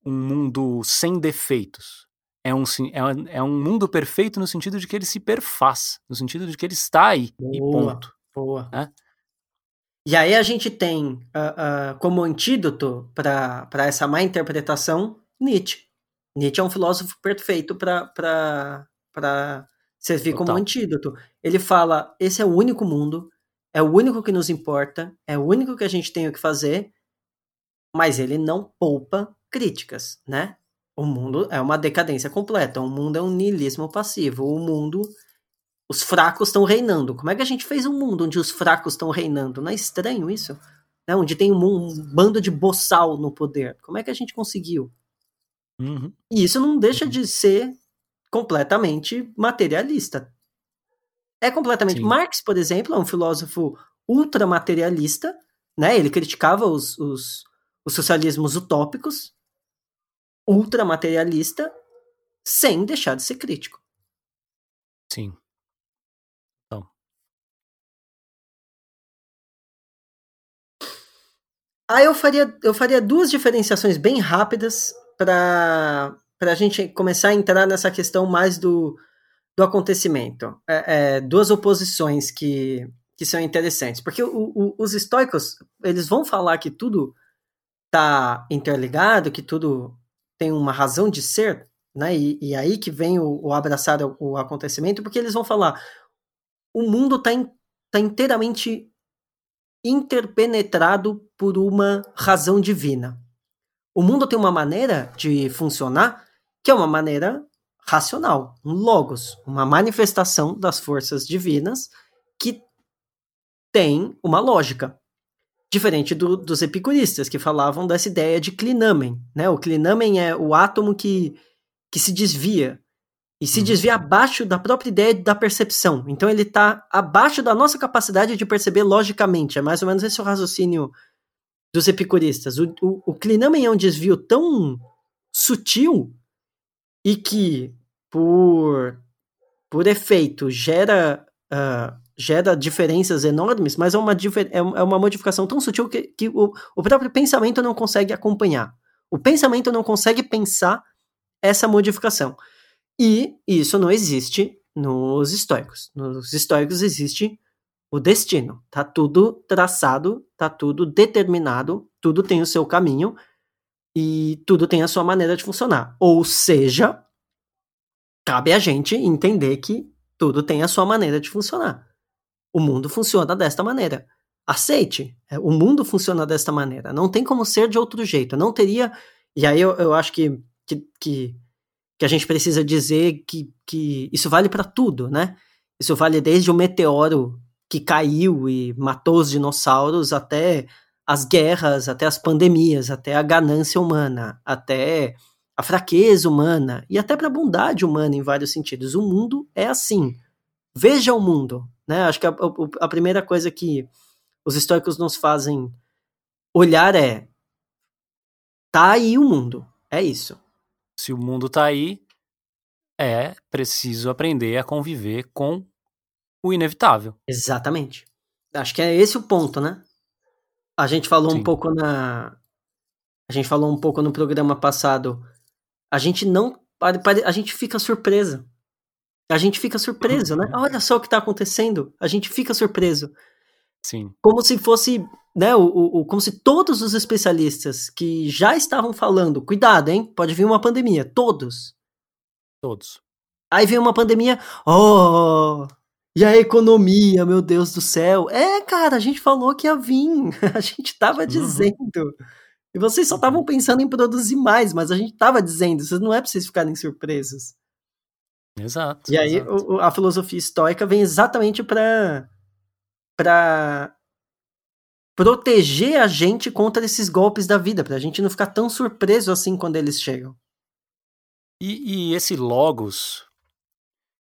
um mundo sem defeitos. É um, é, é um mundo perfeito no sentido de que ele se perfaz, no sentido de que ele está aí, boa, e ponto. Boa. Né? E aí a gente tem uh, uh, como antídoto para essa má interpretação Nietzsche. Nietzsche é um filósofo perfeito para servir Total. como antídoto. Ele fala: esse é o único mundo, é o único que nos importa, é o único que a gente tem o que fazer, mas ele não poupa críticas, né? O mundo é uma decadência completa, o mundo é um niilismo passivo, o mundo os fracos estão reinando. Como é que a gente fez um mundo onde os fracos estão reinando? Não é estranho isso? Né? Onde tem um, um, bando de boçal no poder. Como é que a gente conseguiu? Uhum. E isso não deixa de ser completamente materialista. É completamente. Sim. Marx, por exemplo, é um filósofo ultramaterialista, né? Ele criticava os, os, os socialismos utópicos, ultramaterialista, sem deixar de ser crítico. Sim. Aí eu faria, eu faria duas diferenciações bem rápidas para a gente começar a entrar nessa questão mais do, do acontecimento. É, é, duas oposições que, que são interessantes. Porque o, o, os estoicos, eles vão falar que tudo está interligado, que tudo tem uma razão de ser, né? E, e aí que vem o, o abraçar o, acontecimento, porque eles vão falar o mundo está in, tá inteiramente interpenetrado por uma razão divina. O mundo tem uma maneira de funcionar que é uma maneira racional, um logos, uma manifestação das forças divinas que tem uma lógica. Diferente do, dos epicuristas, que falavam dessa ideia de clinamen. Né? O clinamen é o átomo que, que se desvia, e se uhum. desvia abaixo da própria ideia da percepção. Então ele está abaixo da nossa capacidade de perceber logicamente. É mais ou menos esse o raciocínio dos epicuristas. O, o, é um desvio tão sutil e que, por, por efeito, gera, uh, gera diferenças enormes, mas é uma, é, é uma modificação tão sutil que, que o, o próprio pensamento não consegue acompanhar. O pensamento não consegue pensar essa modificação. E isso não existe nos estoicos. Nos estoicos existe o destino. Tá tudo traçado, tá tudo determinado, tudo tem o seu caminho e tudo tem a sua maneira de funcionar. Ou seja, cabe a gente entender que Tudo tem a sua maneira de funcionar. O mundo funciona desta maneira. Aceite. É, o mundo funciona desta maneira. Não tem como ser de outro jeito. Não teria. E aí eu, eu acho que, que, que, que a gente precisa dizer que, que isso vale para tudo, né? Isso vale desde o meteoro que caiu e matou os dinossauros até as guerras, até as pandemias, até a ganância humana, até a fraqueza humana e até para a bondade humana em vários sentidos. O mundo é assim. Veja o mundo, né? Acho que a, a primeira coisa que os históricos nos fazem olhar é tá aí o mundo, é isso. Se o mundo tá aí, é preciso aprender a conviver com o inevitável. Exatamente. Acho que é esse o ponto, né? A gente falou Sim. um pouco na. A gente falou um pouco no programa passado. A gente não. A gente fica surpresa. A gente fica surpreso, né? Olha só o que está acontecendo. A gente fica surpreso. Sim. Como se fosse, né, o, o, como se todos os especialistas que já estavam falando, cuidado, hein? Pode vir uma pandemia, todos. Todos. Aí vem uma pandemia, oh, e a economia, meu Deus do céu. É, cara, a gente falou que ia vir. A gente tava uhum. dizendo. E vocês só estavam pensando em produzir mais, mas a gente tava dizendo. Vocês não é pra vocês ficarem surpresos. Exato. E aí exato. O, a filosofia estoica vem exatamente para para proteger a gente contra esses golpes da vida, pra gente não ficar tão surpreso assim quando eles chegam. E, e esse logos,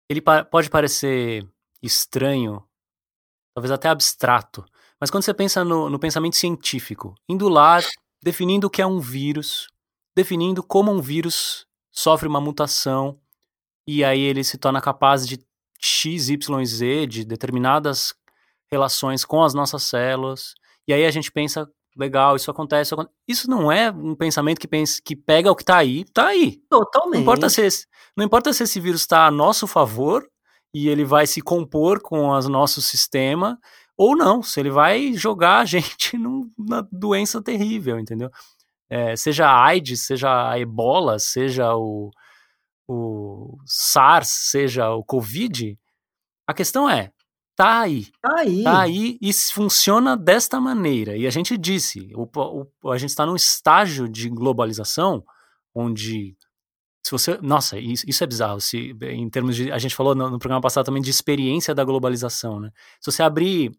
ele pa pode parecer estranho, talvez até abstrato. Mas quando você pensa no, no pensamento científico, indo lá, definindo o que é um vírus, definindo como um vírus sofre uma mutação, e aí ele se torna capaz de X, Y, Z, de determinadas relações com as nossas células, e aí a gente pensa, legal, isso acontece, isso, acontece. isso não é um pensamento que, pensa, que pega o que está aí, está aí. Totalmente. Não importa, se esse, não importa se esse vírus está a nosso favor e ele vai se compor com o nosso sistema, ou não, se ele vai jogar a gente numa doença terrível, entendeu? É, seja a AIDS, seja a ebola, seja o, o SARS, seja o Covid, a questão é, tá aí. Tá aí. Tá aí e funciona desta maneira. E a gente disse, o, o, a gente está num estágio de globalização onde se você, nossa, isso, isso, é bizarro. Se, em termos de, a gente falou no, no, programa passado também de experiência da globalização, né? Se você abrir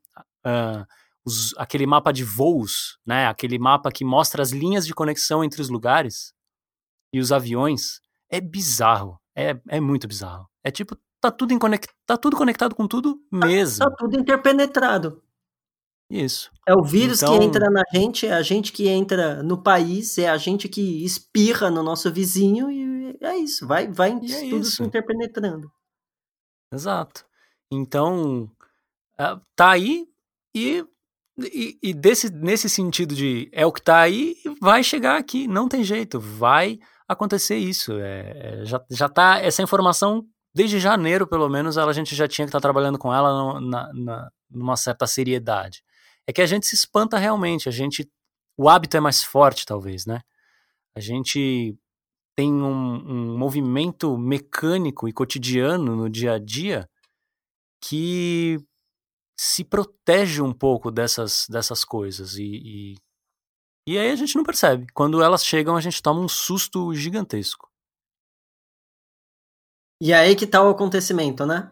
uh, os, aquele mapa de voos, né? Aquele mapa que mostra as linhas de conexão entre os lugares e os aviões, é bizarro. É, é muito bizarro. É tipo, tá tudo, em conect, tá tudo conectado com tudo mesmo. Tá, tá tudo interpenetrado. Isso. É o vírus então... que entra na gente, é a gente que entra no país, é a gente que espirra no nosso vizinho e é isso, vai, vai é tudo isso. se interpenetrando. Exato. Então, é, tá aí e, e, e, desse, nesse sentido de é o que tá aí, vai chegar aqui, não tem jeito, vai acontecer isso. É, é já, já tá, essa informação, desde janeiro, pelo menos, ela, a gente já tinha que estar tá trabalhando com ela na, na, numa certa seriedade é que a gente se espanta realmente, a gente o hábito é mais forte talvez, né? A gente tem um, um movimento mecânico e cotidiano no dia a dia que se protege um pouco dessas, dessas coisas e, e, e aí a gente não percebe. Quando elas chegam, a gente toma um susto gigantesco. E aí que tá o acontecimento, né?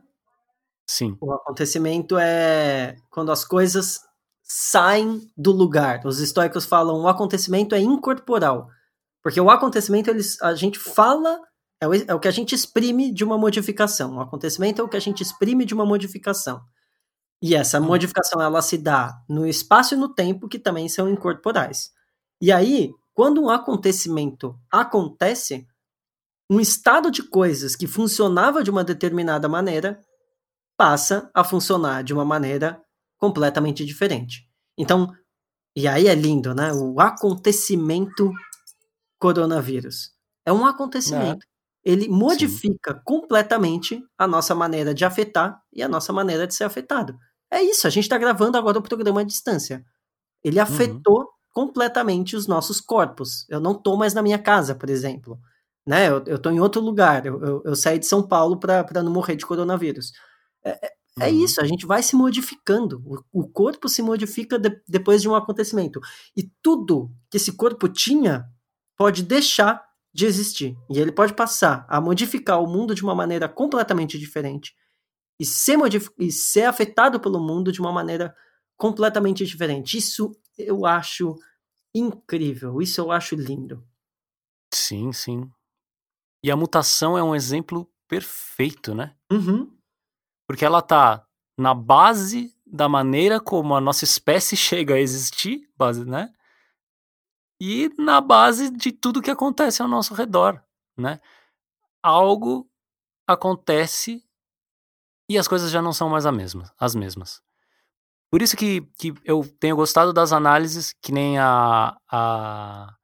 Sim. O acontecimento é quando as coisas saem do lugar. Os estoicos falam o acontecimento é incorporal. Porque o acontecimento, eles, a gente fala, é o, é o que a gente exprime de uma modificação. O acontecimento é o que a gente exprime de uma modificação. E essa uhum. modificação, ela se dá no espaço e no tempo, que também são incorporais. E aí, quando um acontecimento acontece, um estado de coisas que funcionava de uma determinada maneira passa a funcionar de uma maneira completamente diferente. Então, e aí é lindo, né? O acontecimento coronavírus. É um acontecimento. É. Ele modifica Sim. completamente a nossa maneira de afetar e a nossa maneira de ser afetado. É isso, a gente está gravando agora o programa à distância. Ele uhum. afetou uhum. completamente os nossos corpos. Eu não estou mais na minha casa, por exemplo. Né? Eu, estou em outro lugar. Eu, eu, eu saí de São Paulo para não morrer de coronavírus. É, é, é uhum. isso, a gente vai se modificando. O, o corpo se modifica de, depois de um acontecimento. E tudo que esse corpo tinha pode deixar de existir. E ele pode passar a modificar o mundo de uma maneira completamente diferente e ser, e ser afetado pelo mundo de uma maneira completamente diferente. Isso eu acho incrível, isso eu acho lindo. Sim, sim. E a mutação é um exemplo perfeito, né? Uhum. Porque ela tá na base da maneira como a nossa espécie chega a existir, base, né? E na base de tudo que acontece ao nosso redor, né? Algo acontece e as coisas já não são mais mesma, as mesmas. Por isso que, que eu tenho gostado das análises, que nem a, a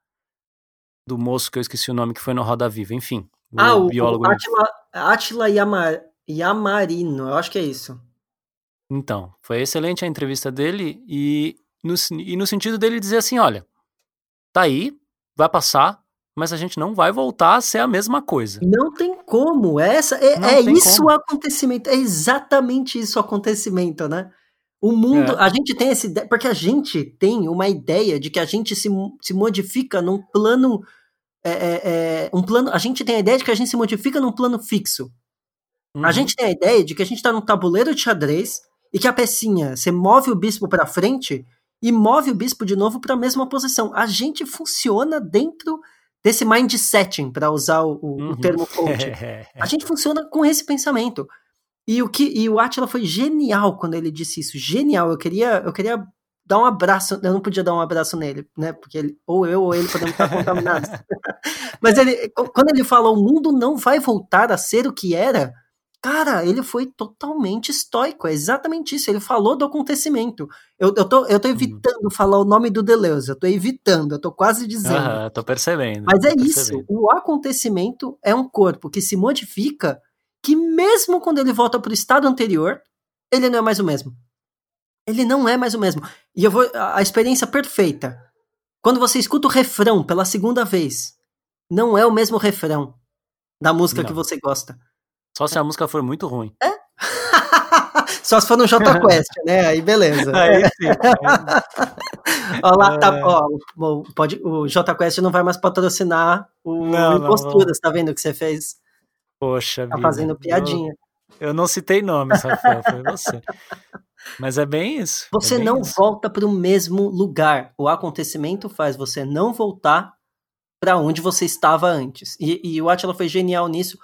do moço que eu esqueci o nome, que foi no Roda Viva, enfim. O ah, o biólogo. Atila, Atila Yamar, Yamarino, eu acho que é isso. Então, foi excelente a entrevista dele e no, e no sentido dele dizer assim, olha, tá aí, vai passar, mas a gente não vai voltar a ser a mesma coisa. Não tem como. É essa, é, é isso como. o acontecimento. É exatamente isso o acontecimento, né? O mundo, é. a gente tem essa ideia, porque a gente tem uma ideia de que a gente se, se modifica num plano. É, é, é um plano. A gente tem a ideia de que a gente se modifica num plano fixo. Uhum. A gente tem a ideia de que a gente está num tabuleiro de xadrez e que a pecinha, você move o bispo para frente e move o bispo de novo para a mesma posição. A gente funciona dentro desse mindsetting, para usar o, uhum. o termo coach. a gente funciona com esse pensamento. E o que e o Atila foi genial quando ele disse isso. Genial. Eu queria eu queria dar um abraço, eu não podia dar um abraço nele, né? Porque ele, ou eu ou ele podemos estar contaminados. Mas ele quando ele falou o mundo não vai voltar a ser o que era, Cara, ele foi totalmente estoico, é exatamente isso. Ele falou do acontecimento. Eu, eu, tô, eu tô uhum. evitando uhum. falar o nome do Deleuze, eu tô evitando, eu tô quase dizendo. Aham, tô percebendo. Mas é percebendo. isso, o acontecimento é um corpo que se modifica, que mesmo quando ele volta pro estado anterior, ele não é mais o mesmo. Ele não é mais o mesmo. E eu vou. A experiência perfeita. Quando você escuta o refrão pela segunda vez, não é o mesmo refrão da música não. que você gosta. Só se a música for muito ruim. É? Só se for no J Quest, né? Aí beleza. Aí sim. ó, lá, tá, é. ó, pode, o J Quest não vai mais patrocinar o não, Imposturas, não, tá vendo o que você fez? Poxa Tá vida. fazendo piadinha. Eu, eu, não citei nomes, Rafael, foi você. Mas é bem isso. É você é bem não isso. volta para o mesmo lugar. O acontecimento faz você não voltar para onde você estava antes. E, e o Atila foi genial nisso,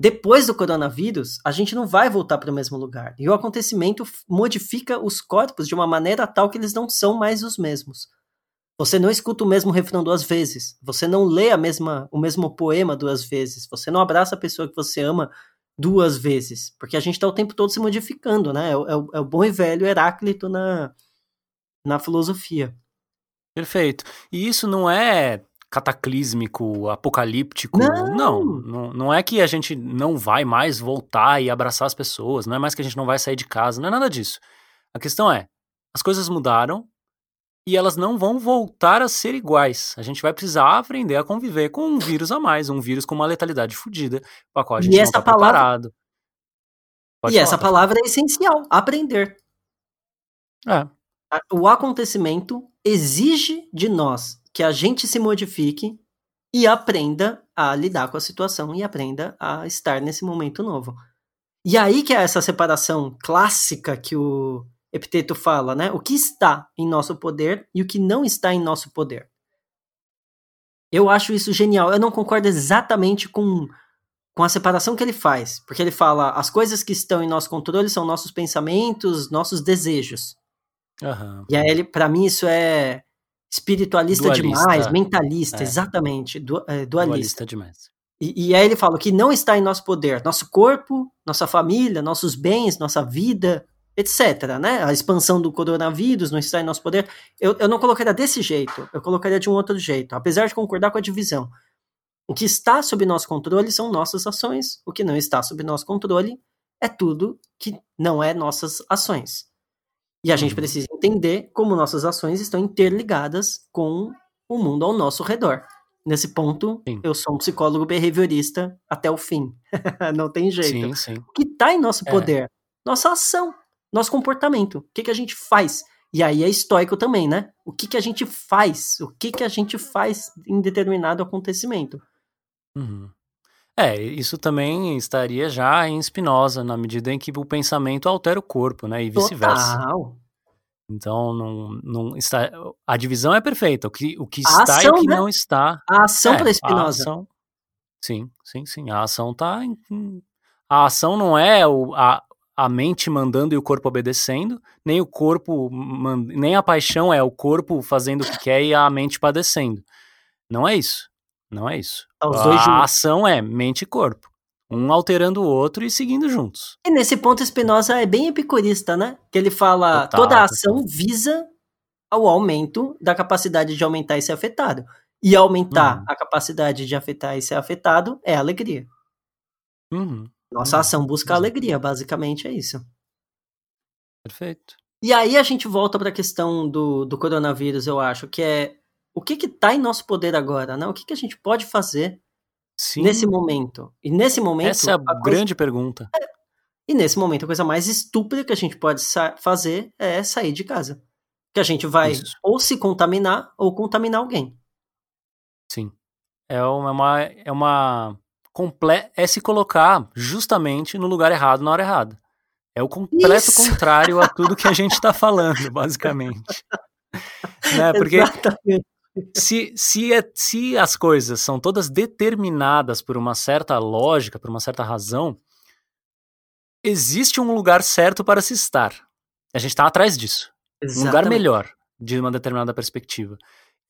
depois do coronavírus, a gente não vai voltar para o mesmo lugar. E o acontecimento modifica os corpos de uma maneira tal que eles não são mais os mesmos. Você não escuta o mesmo refrão duas vezes. Você não lê a mesma, o mesmo poema duas vezes. Você não abraça a pessoa que você ama duas vezes. Porque a gente está o tempo todo se modificando, né? É, é, é o bom e velho Heráclito na, na filosofia. Perfeito. E isso não é cataclísmico, apocalíptico. Não. não. não, não, é que a gente não vai mais voltar e abraçar as pessoas, não é mais que a gente não vai sair de casa, não é nada disso. A questão é, as coisas mudaram e elas não vão voltar a ser iguais. A gente vai precisar aprender a conviver com um vírus a mais, um vírus com uma letalidade fodida, para qual a gente e não está palavra... preparado. Pode e falar, essa palavra é essencial, aprender. É. O acontecimento exige de nós que a gente se modifique e aprenda a lidar com a situação e aprenda a estar nesse momento novo. E aí que é essa separação clássica que o Epiteto fala, né? O que está em nosso poder e o que não está em nosso poder. Eu acho isso genial. Eu não concordo exatamente com, com a separação que ele faz, porque ele fala as coisas que estão em nosso controle são nossos pensamentos, nossos desejos. Uhum. E aí, ele, para mim, isso é espiritualista dualista. demais, mentalista, é. exatamente, du, é, dualista. dualista. demais. E, e, aí ele fala que não está em nosso poder, nosso corpo, nossa família, nossos bens, nossa vida, etc. Né? A expansão do coronavírus não está em nosso poder. Eu, eu não colocaria desse jeito, eu colocaria de um outro jeito, apesar de concordar com a divisão. O que está sob nosso controle são nossas ações, o que não está sob nosso controle é tudo que não é nossas ações. E a gente uhum. precisa entender como nossas ações estão interligadas com o mundo ao nosso redor. Nesse ponto, sim. eu sou um psicólogo behaviorista até o fim. Não tem jeito. Sim, sim. O que está em nosso é. poder? É. Nossa ação, nosso comportamento. O que, que a gente faz? E aí é estoico também, né? O que, que a gente faz? O que, que a gente faz em determinado acontecimento? Uhum. É, isso também estaria já em Spinoza, na medida em que o pensamento altera o corpo, né? E vice-versa. Então, não, não está, a divisão é perfeita. O que, o que está ação, e o que né? não está. A ação é, para Spinoza. Ação, sim, sim, sim. A ação está. A ação não é o, a, a mente mandando e o corpo obedecendo, nem o corpo, nem a paixão é o corpo fazendo o que quer e a mente padecendo. Não é isso. Não é isso. a ação é mente e corpo. Um alterando o outro e seguindo juntos. E nesse ponto, Spinoza é bem epicurista, né? Que ele fala total, toda ação total. visa ao aumento da capacidade de aumentar e ser afetado. E aumentar uhum. a capacidade de afetar e ser afetado é alegria. Uhum. Nossa uhum. ação busca alegria, basicamente é isso. Perfeito. E aí a gente volta para a questão do, do coronavírus, eu acho, que é o que está em nosso poder agora, né? O que, que a gente pode fazer Sim. nesse momento? E nesse momento. Essa é a, a grande coisa... pergunta. É. E nesse momento, a coisa mais estúpida que a gente pode fazer é sair de casa. Que a gente vai Isso. ou se contaminar ou contaminar alguém. Sim. É uma, é uma comple é se colocar justamente no lugar errado na hora errada. É o completo Isso. contrário a tudo que a gente está falando, basicamente. né? Porque Exatamente. se, se, é, se as coisas são todas determinadas por uma certa lógica, por uma certa razão, existe um lugar certo para se estar. A gente está atrás disso. Exatamente. Um lugar melhor, de uma determinada perspectiva.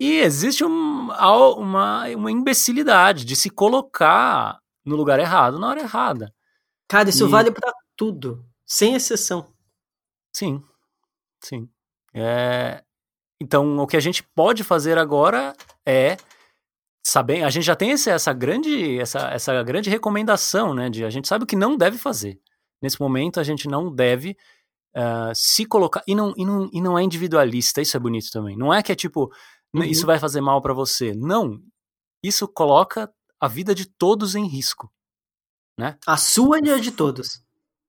E existe um, uma, uma imbecilidade de se colocar no lugar errado na hora errada. Cara, isso e... vale para tudo, sem exceção. Sim, sim. É... Então, o que a gente pode fazer agora é saber. A gente já tem esse, essa grande, essa, essa grande recomendação, né? De a gente sabe o que não deve fazer. Nesse momento, a gente não deve uh, se colocar. E não, e, não, e não é individualista, isso é bonito também. Não é que é tipo, Uhum. Isso vai fazer mal para você. Não. Isso coloca a vida de todos em risco. Né? A sua e a de todos.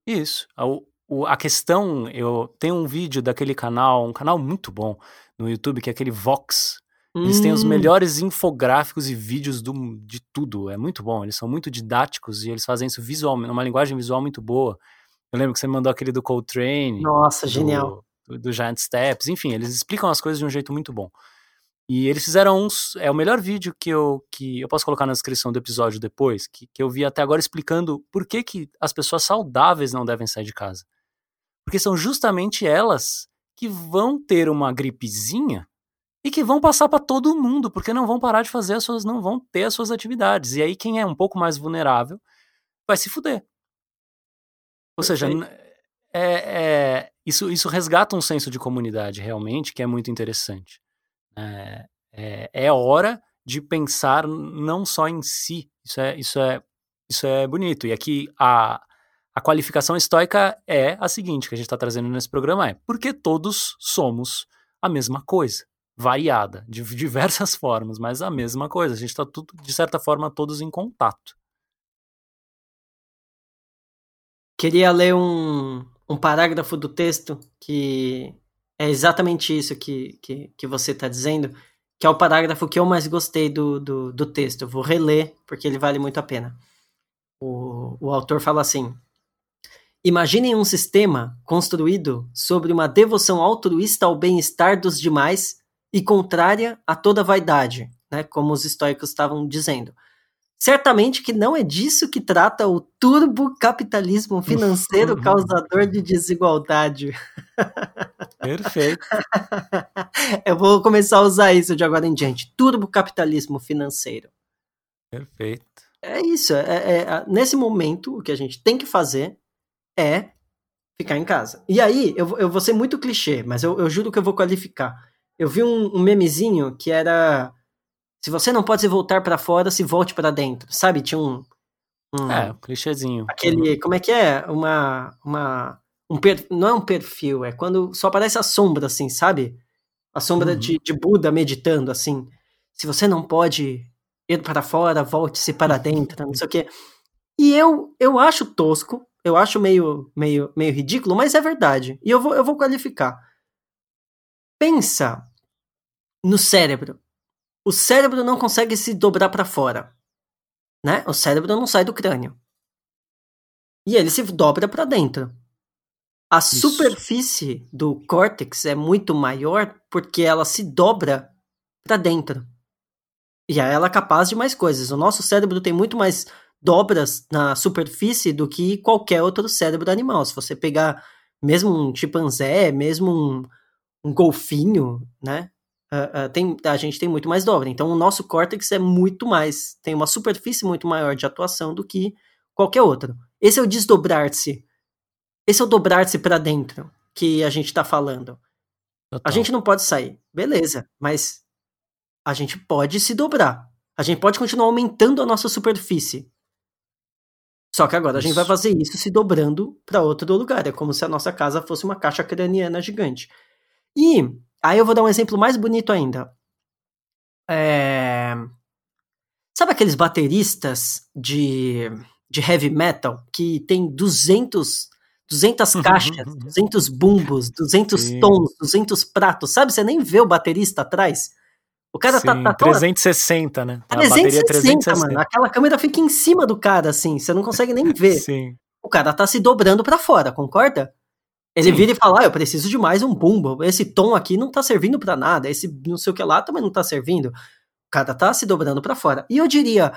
Isso. A, o, a questão, eu tenho um vídeo daquele canal, um canal muito bom no YouTube, que é aquele Vox. Eles têm os hum. melhores infográficos e vídeos do, de tudo. É muito bom. Eles são muito didáticos e eles fazem isso visualmente, numa linguagem visual muito boa. Eu lembro que você mandou aquele do Coltrane. Nossa, do, genial. Do, do Giant Steps. Enfim, eles explicam as coisas de um jeito muito bom. E eles fizeram uns. É o melhor vídeo que eu, que eu posso colocar na descrição do episódio depois, que, que eu vi até agora explicando por que, que as pessoas saudáveis não devem sair de casa. Porque são justamente elas que vão ter uma gripezinha e que vão passar para todo mundo, porque não vão parar de fazer as suas, não vão ter as suas atividades. E aí quem é um pouco mais vulnerável vai se fuder. Ou seja, é, é, isso, isso resgata um senso de comunidade realmente que é muito interessante. É, é, é hora de pensar não só em si. Isso é, isso é, isso é bonito. E aqui a, a qualificação estoica é a seguinte, que a gente está trazendo nesse programa é porque todos somos a mesma coisa, variada, de diversas formas, mas a mesma coisa. A gente está tudo, de certa forma, todos em contato. Queria ler um, um parágrafo do texto que é exatamente isso que, que, que você está dizendo, que é o parágrafo que eu mais gostei do, do, do texto. Eu vou reler, porque ele vale muito a pena. O, o autor fala assim: Imaginem um sistema construído sobre uma devoção altruísta ao bem-estar dos demais e contrária a toda vaidade, né, como os estoicos estavam dizendo. Certamente que não é disso que trata o turbocapitalismo financeiro causador de desigualdade. Perfeito. Eu vou começar a usar isso de agora em diante. Turbocapitalismo financeiro. Perfeito. É isso. É, é, é, nesse momento, o que a gente tem que fazer é ficar em casa. E aí, eu, eu vou ser muito clichê, mas eu, eu juro que eu vou qualificar. Eu vi um, um memezinho que era se você não pode se voltar para fora, se volte para dentro. Sabe? Tinha um. um é, um clichêzinho. Aquele. Como é que é? Uma. uma um per, não é um perfil, é quando só aparece a sombra, assim, sabe? A sombra uhum. de, de Buda meditando, assim. Se você não pode ir para fora, volte-se para dentro, não sei o quê. E eu, eu acho tosco, eu acho meio, meio, meio ridículo, mas é verdade. E eu vou, eu vou qualificar. Pensa no cérebro. O cérebro não consegue se dobrar para fora, né? O cérebro não sai do crânio. E ele se dobra para dentro. A Isso. superfície do córtex é muito maior porque ela se dobra para dentro. E aí ela é capaz de mais coisas. O nosso cérebro tem muito mais dobras na superfície do que qualquer outro cérebro animal. Se você pegar mesmo um chimpanzé, mesmo um, um golfinho, né? Uh, uh, tem, a gente tem muito mais dobra. Então, o nosso córtex é muito mais, tem uma superfície muito maior de atuação do que qualquer outro. Esse é o desdobrar-se. Esse é o dobrar-se para dentro que a gente está falando. Total. A gente não pode sair, beleza, mas a gente pode se dobrar. A gente pode continuar aumentando a nossa superfície. Só que agora isso. a gente vai fazer isso se dobrando para outro lugar. É como se a nossa casa fosse uma caixa craniana gigante. E aí eu vou dar um exemplo mais bonito ainda. É... Sabe aqueles bateristas de, de heavy metal que tem 200 200 uhum, caixas, 200 uhum. bumbos, 200 Sim. tons, 200 pratos, sabe? Você nem vê o baterista atrás. O cara tá, Sim, tá, tá 360, né? 360, 360, mano. Aquela câmera fica em cima do cara, assim, você não consegue nem ver. Sim. O cara tá se dobrando para fora, concorda? Ele Sim. vira e fala: ah, eu preciso de mais um bumbo. Esse tom aqui não tá servindo para nada. Esse não sei o que lá também não tá servindo. O cara tá se dobrando para fora. E eu diria: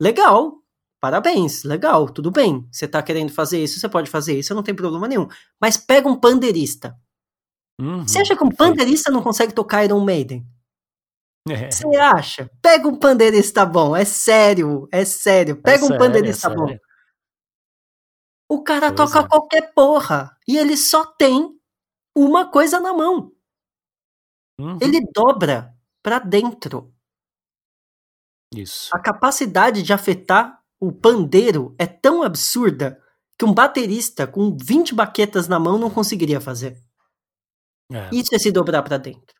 legal, Parabéns, legal, tudo bem. Você tá querendo fazer isso, você pode fazer isso, não tem problema nenhum. Mas pega um pandeirista. Uhum, você acha que um pandeirista não consegue tocar Iron Maiden? É. Você acha? Pega um pandeirista bom, é sério, é sério. Pega é um sério, pandeirista é bom. O cara pois toca é. qualquer porra e ele só tem uma coisa na mão. Uhum. Ele dobra para dentro. Isso. A capacidade de afetar o pandeiro é tão absurda que um baterista com 20 baquetas na mão não conseguiria fazer. É. Isso é se dobrar para dentro.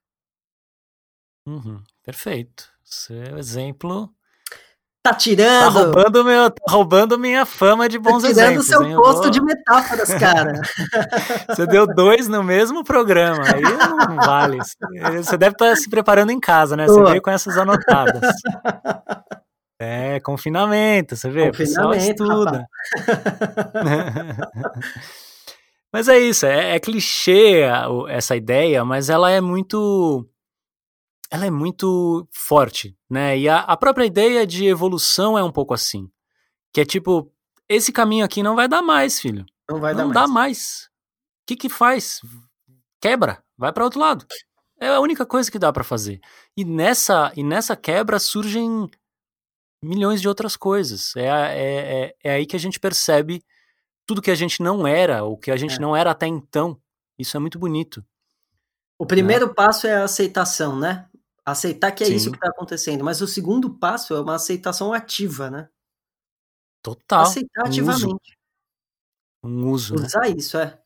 Uhum, perfeito. Seu exemplo. Tá tirando. Tá roubando, meu, tá roubando minha fama de bons tá exemplos. tirando seu posto vou... de metáforas, cara. Você deu dois no mesmo programa. Aí não vale. Você deve estar tá se preparando em casa, né? Você veio com essas anotadas. É, confinamento, você vê, confinamento, o estuda. mas é isso, é, é clichê essa ideia, mas ela é muito ela é muito forte, né? E a, a, própria ideia de evolução é um pouco assim. Que é tipo, esse caminho aqui não vai dar mais, filho. Não vai não dar mais. Dá mais. O que que faz? Quebra, vai para outro lado. É a única coisa que dá para fazer. E nessa, e nessa quebra surgem milhões de outras coisas. É, é, é, é, aí que a gente percebe tudo que a gente não era, ou que a gente é. não era até então. Isso é muito bonito. O primeiro né? passo é a aceitação, né? Aceitar que é Sim. isso que está acontecendo. Mas o segundo passo é uma aceitação ativa, né? Total. Aceitar um ativamente. Uso. Um uso. Né? Usar né? isso, é.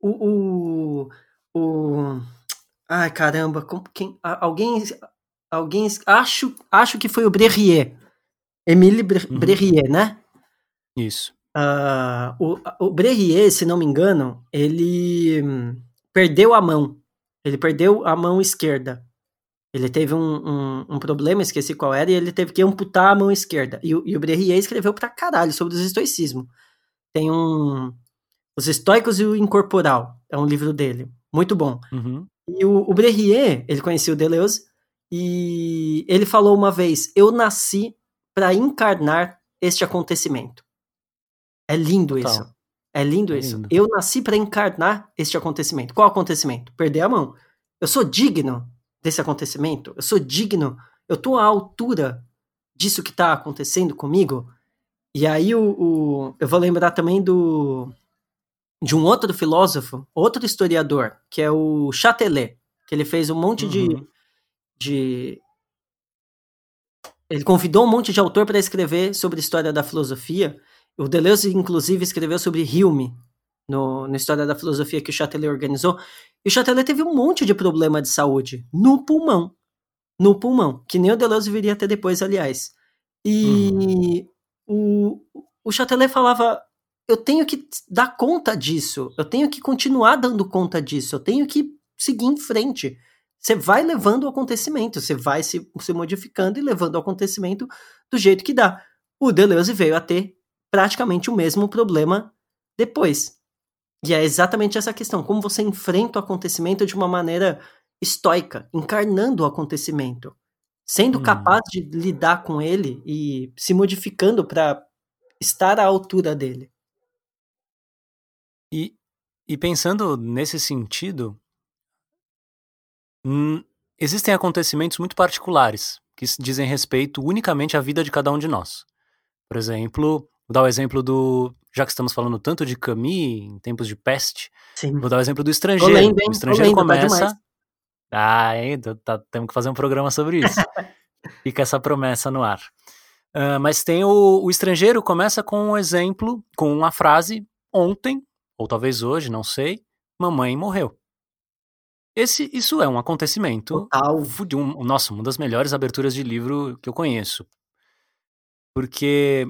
O, o, o. Ai, caramba, quem, alguém. Alguém. Acho, acho que foi o Brerrier Emile uhum. Brerier, né? Isso. Uh, o, o Brerier, se não me engano, ele hum, perdeu a mão. Ele perdeu a mão esquerda. Ele teve um, um, um, problema, esqueci qual era, e ele teve que amputar a mão esquerda. E, o, e o Brerier escreveu pra caralho sobre o estoicismo. Tem um. Os Estoicos e o Incorporal. É um livro dele. Muito bom. Uhum. E o, o ele conhecia o Deleuze, e ele falou uma vez: Eu nasci para encarnar este acontecimento. É lindo Total. isso. É lindo é isso. Lindo. Eu nasci para encarnar este acontecimento. Qual acontecimento? Perder a mão. Eu sou digno desse acontecimento. Eu sou digno. Eu tô à altura disso que está acontecendo comigo. E aí o, o, eu vou lembrar também do de um outro filósofo, outro historiador, que é o Chatelet, que ele fez um monte uhum. de, de ele convidou um monte de autor para escrever sobre a história da filosofia. O Deleuze, inclusive, escreveu sobre Hume, no, na história da filosofia que o Chatelet organizou. E o Chatelet teve um monte de problema de saúde no pulmão. No pulmão, que nem o Deleuze viria até depois, aliás. E uhum. o, o Chatelet falava: eu tenho que dar conta disso, eu tenho que continuar dando conta disso, eu tenho que seguir em frente. Você vai levando o acontecimento, você vai se, se modificando e levando o acontecimento do jeito que dá. O Deleuze veio a ter praticamente o mesmo problema depois. E é exatamente essa questão: como você enfrenta o acontecimento de uma maneira estoica, encarnando o acontecimento, sendo hum. capaz de lidar com ele e se modificando para estar à altura dele. E, e pensando nesse sentido, hum, existem acontecimentos muito particulares que dizem respeito unicamente à vida de cada um de nós. Por exemplo, vou dar o exemplo do. Já que estamos falando tanto de Camus em tempos de peste, Sim. vou dar o exemplo do estrangeiro. Lendo, o estrangeiro lendo, tá começa. Tá ah, hein, tá, temos que fazer um programa sobre isso. Fica essa promessa no ar. Uh, mas tem o, o estrangeiro começa com um exemplo, com uma frase: ontem, ou talvez hoje, não sei, mamãe morreu. Esse, isso é um acontecimento Total. de um, nossa, uma das melhores aberturas de livro que eu conheço. Porque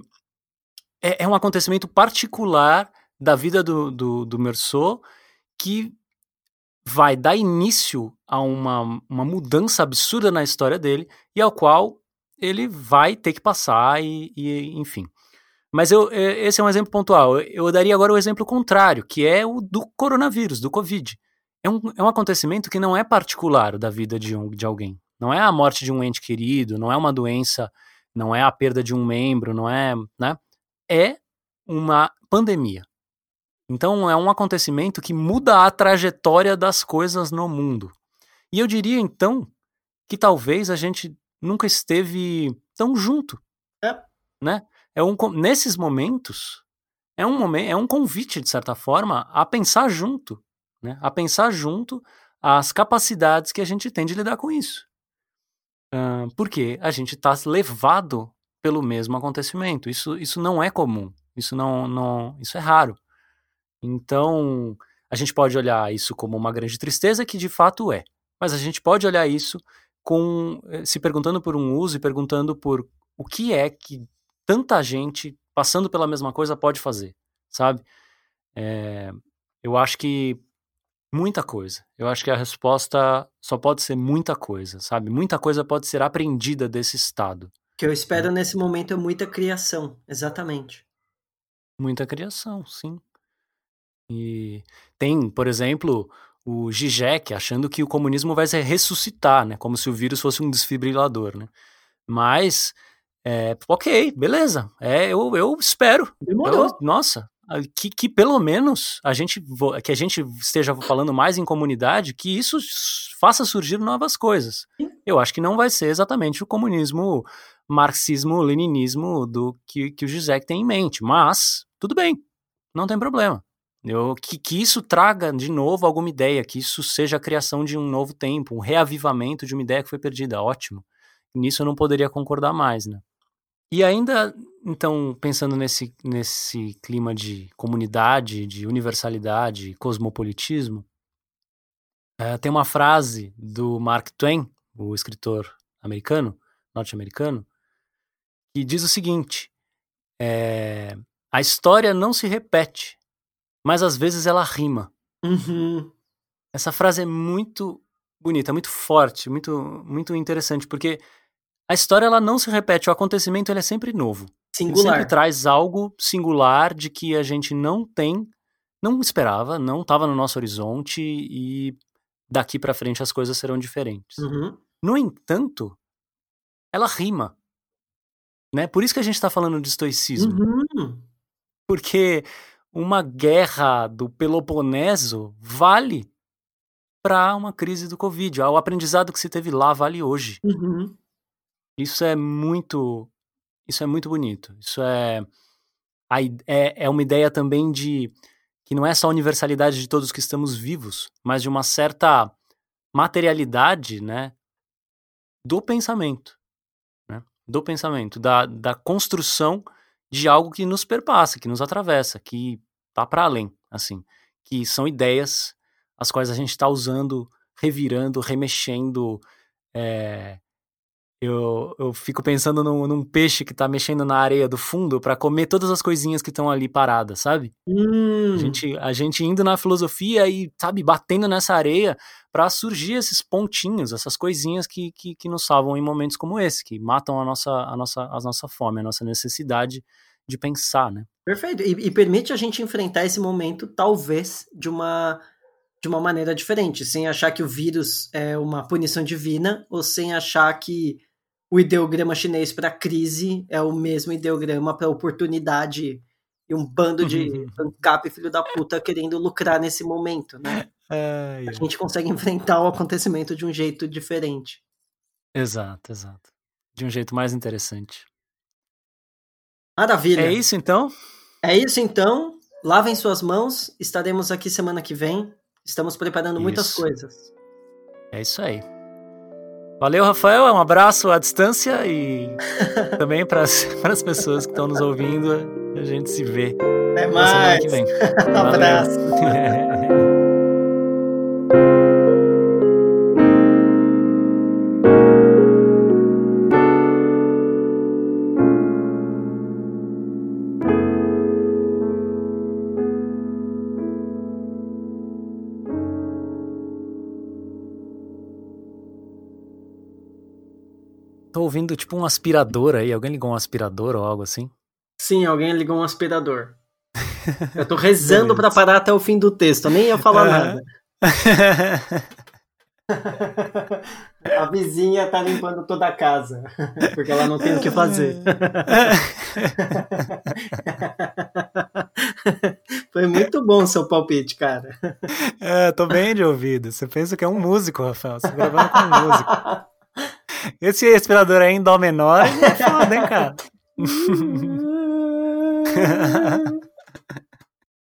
é, é um acontecimento particular da vida do, do, do Meursault que vai dar início a uma, uma mudança absurda na história dele e ao qual ele vai ter que passar e, e enfim. Mas eu, é, esse é um exemplo pontual. Eu daria agora o exemplo contrário, que é o do coronavírus, do Covid. É um, é um acontecimento que não é particular da vida de, um, de alguém. Não é a morte de um ente querido, não é uma doença, não é a perda de um membro, não é. Né? É uma pandemia. Então é um acontecimento que muda a trajetória das coisas no mundo. E eu diria então que talvez a gente nunca esteve tão junto. É. Né? É um, nesses momentos, é um, momento, é um convite, de certa forma, a pensar junto. Né? A pensar junto as capacidades que a gente tem de lidar com isso. Uh, porque a gente está levado pelo mesmo acontecimento. Isso, isso não é comum. Isso não, não, isso é raro. Então, a gente pode olhar isso como uma grande tristeza, que de fato é. Mas a gente pode olhar isso com eh, se perguntando por um uso e perguntando por o que é que tanta gente passando pela mesma coisa pode fazer, sabe? É, eu acho que muita coisa. Eu acho que a resposta só pode ser muita coisa, sabe? Muita coisa pode ser aprendida desse estado. O que eu espero né? nesse momento é muita criação, exatamente. Muita criação, sim. E tem, por exemplo, o Zizek achando que o comunismo vai se ressuscitar, né? Como se o vírus fosse um desfibrilador, né? Mas, é, ok, beleza. É, eu, eu espero. Demorou. Eu, nossa, que, que pelo menos a gente que a gente esteja falando mais em comunidade, que isso faça surgir novas coisas. Eu acho que não vai ser exatamente o comunismo, marxismo, leninismo do que, que o Zizek tem em mente, mas tudo bem, não tem problema. Eu, que, que isso traga de novo alguma ideia, que isso seja a criação de um novo tempo, um reavivamento de uma ideia que foi perdida. Ótimo. Nisso eu não poderia concordar mais, né? E ainda, então, pensando nesse, nesse clima de comunidade, de universalidade, cosmopolitismo, é, tem uma frase do Mark Twain, o escritor americano, norte-americano, que diz o seguinte: é, a história não se repete, mas às vezes ela rima. Uhum. Essa frase é muito bonita, muito forte, muito, muito interessante, porque a história ela não se repete, o acontecimento ele é sempre novo. Singular. Ele sempre traz algo singular de que a gente não tem, não esperava, não estava no nosso horizonte e daqui para frente as coisas serão diferentes. Uhum. No entanto, ela rima. Né? Por isso que a gente está falando de estoicismo. Uhum. Porque uma guerra do Peloponeso vale para uma crise do Covid. O aprendizado que se teve lá vale hoje. Uhum. Isso é muito, isso é muito bonito. Isso é, é, é uma ideia também de que não é só a universalidade de todos que estamos vivos, mas de uma certa materialidade, né, do pensamento, do pensamento, da, da construção de algo que nos perpassa, que nos atravessa, que tá para além, assim, que são ideias as quais a gente está usando, revirando, remexendo, é, Eu, eu fico pensando num, num peixe que tá mexendo na areia do fundo para comer todas as coisinhas que estão ali paradas, sabe? Hum. A, gente, a gente indo na filosofia e, sabe, batendo nessa areia para surgir esses pontinhos, essas coisinhas que, que, que, nos salvam em momentos como esse, que matam a nossa, a nossa, a nossa fome, a nossa necessidade de pensar, né? Perfeito. E, e permite a gente enfrentar esse momento, talvez, de uma de uma maneira diferente, sem achar que o vírus é uma punição divina ou sem achar que o ideograma chinês para crise é o mesmo ideograma para oportunidade e um bando de ANCAP filho da puta querendo lucrar nesse momento, né? É, é. A gente consegue enfrentar o acontecimento de um jeito diferente. Exato, exato. De um jeito mais interessante. Maravilha. É isso então? É isso então. Lavem suas mãos. Estaremos aqui semana que vem. Estamos preparando isso. muitas coisas. É isso aí. Valeu, Rafael. Um abraço à distância e também para as pessoas que estão nos ouvindo. A gente se vê. Até mais. Um abraço. ouvindo tipo um aspirador aí. Alguém ligou um aspirador ou algo assim? Sim, alguém ligou um aspirador. Eu tô rezando para parar até o fim do texto, eu nem ia falar nada. A vizinha tá limpando toda a casa, porque ela não tem o que fazer. Foi muito bom seu palpite, cara. É, tô bem de ouvido. Você pensa que é um músico, Rafael. Você tá gravando com um músico. Esse respirador aí em dó menor é foda, hein, cara?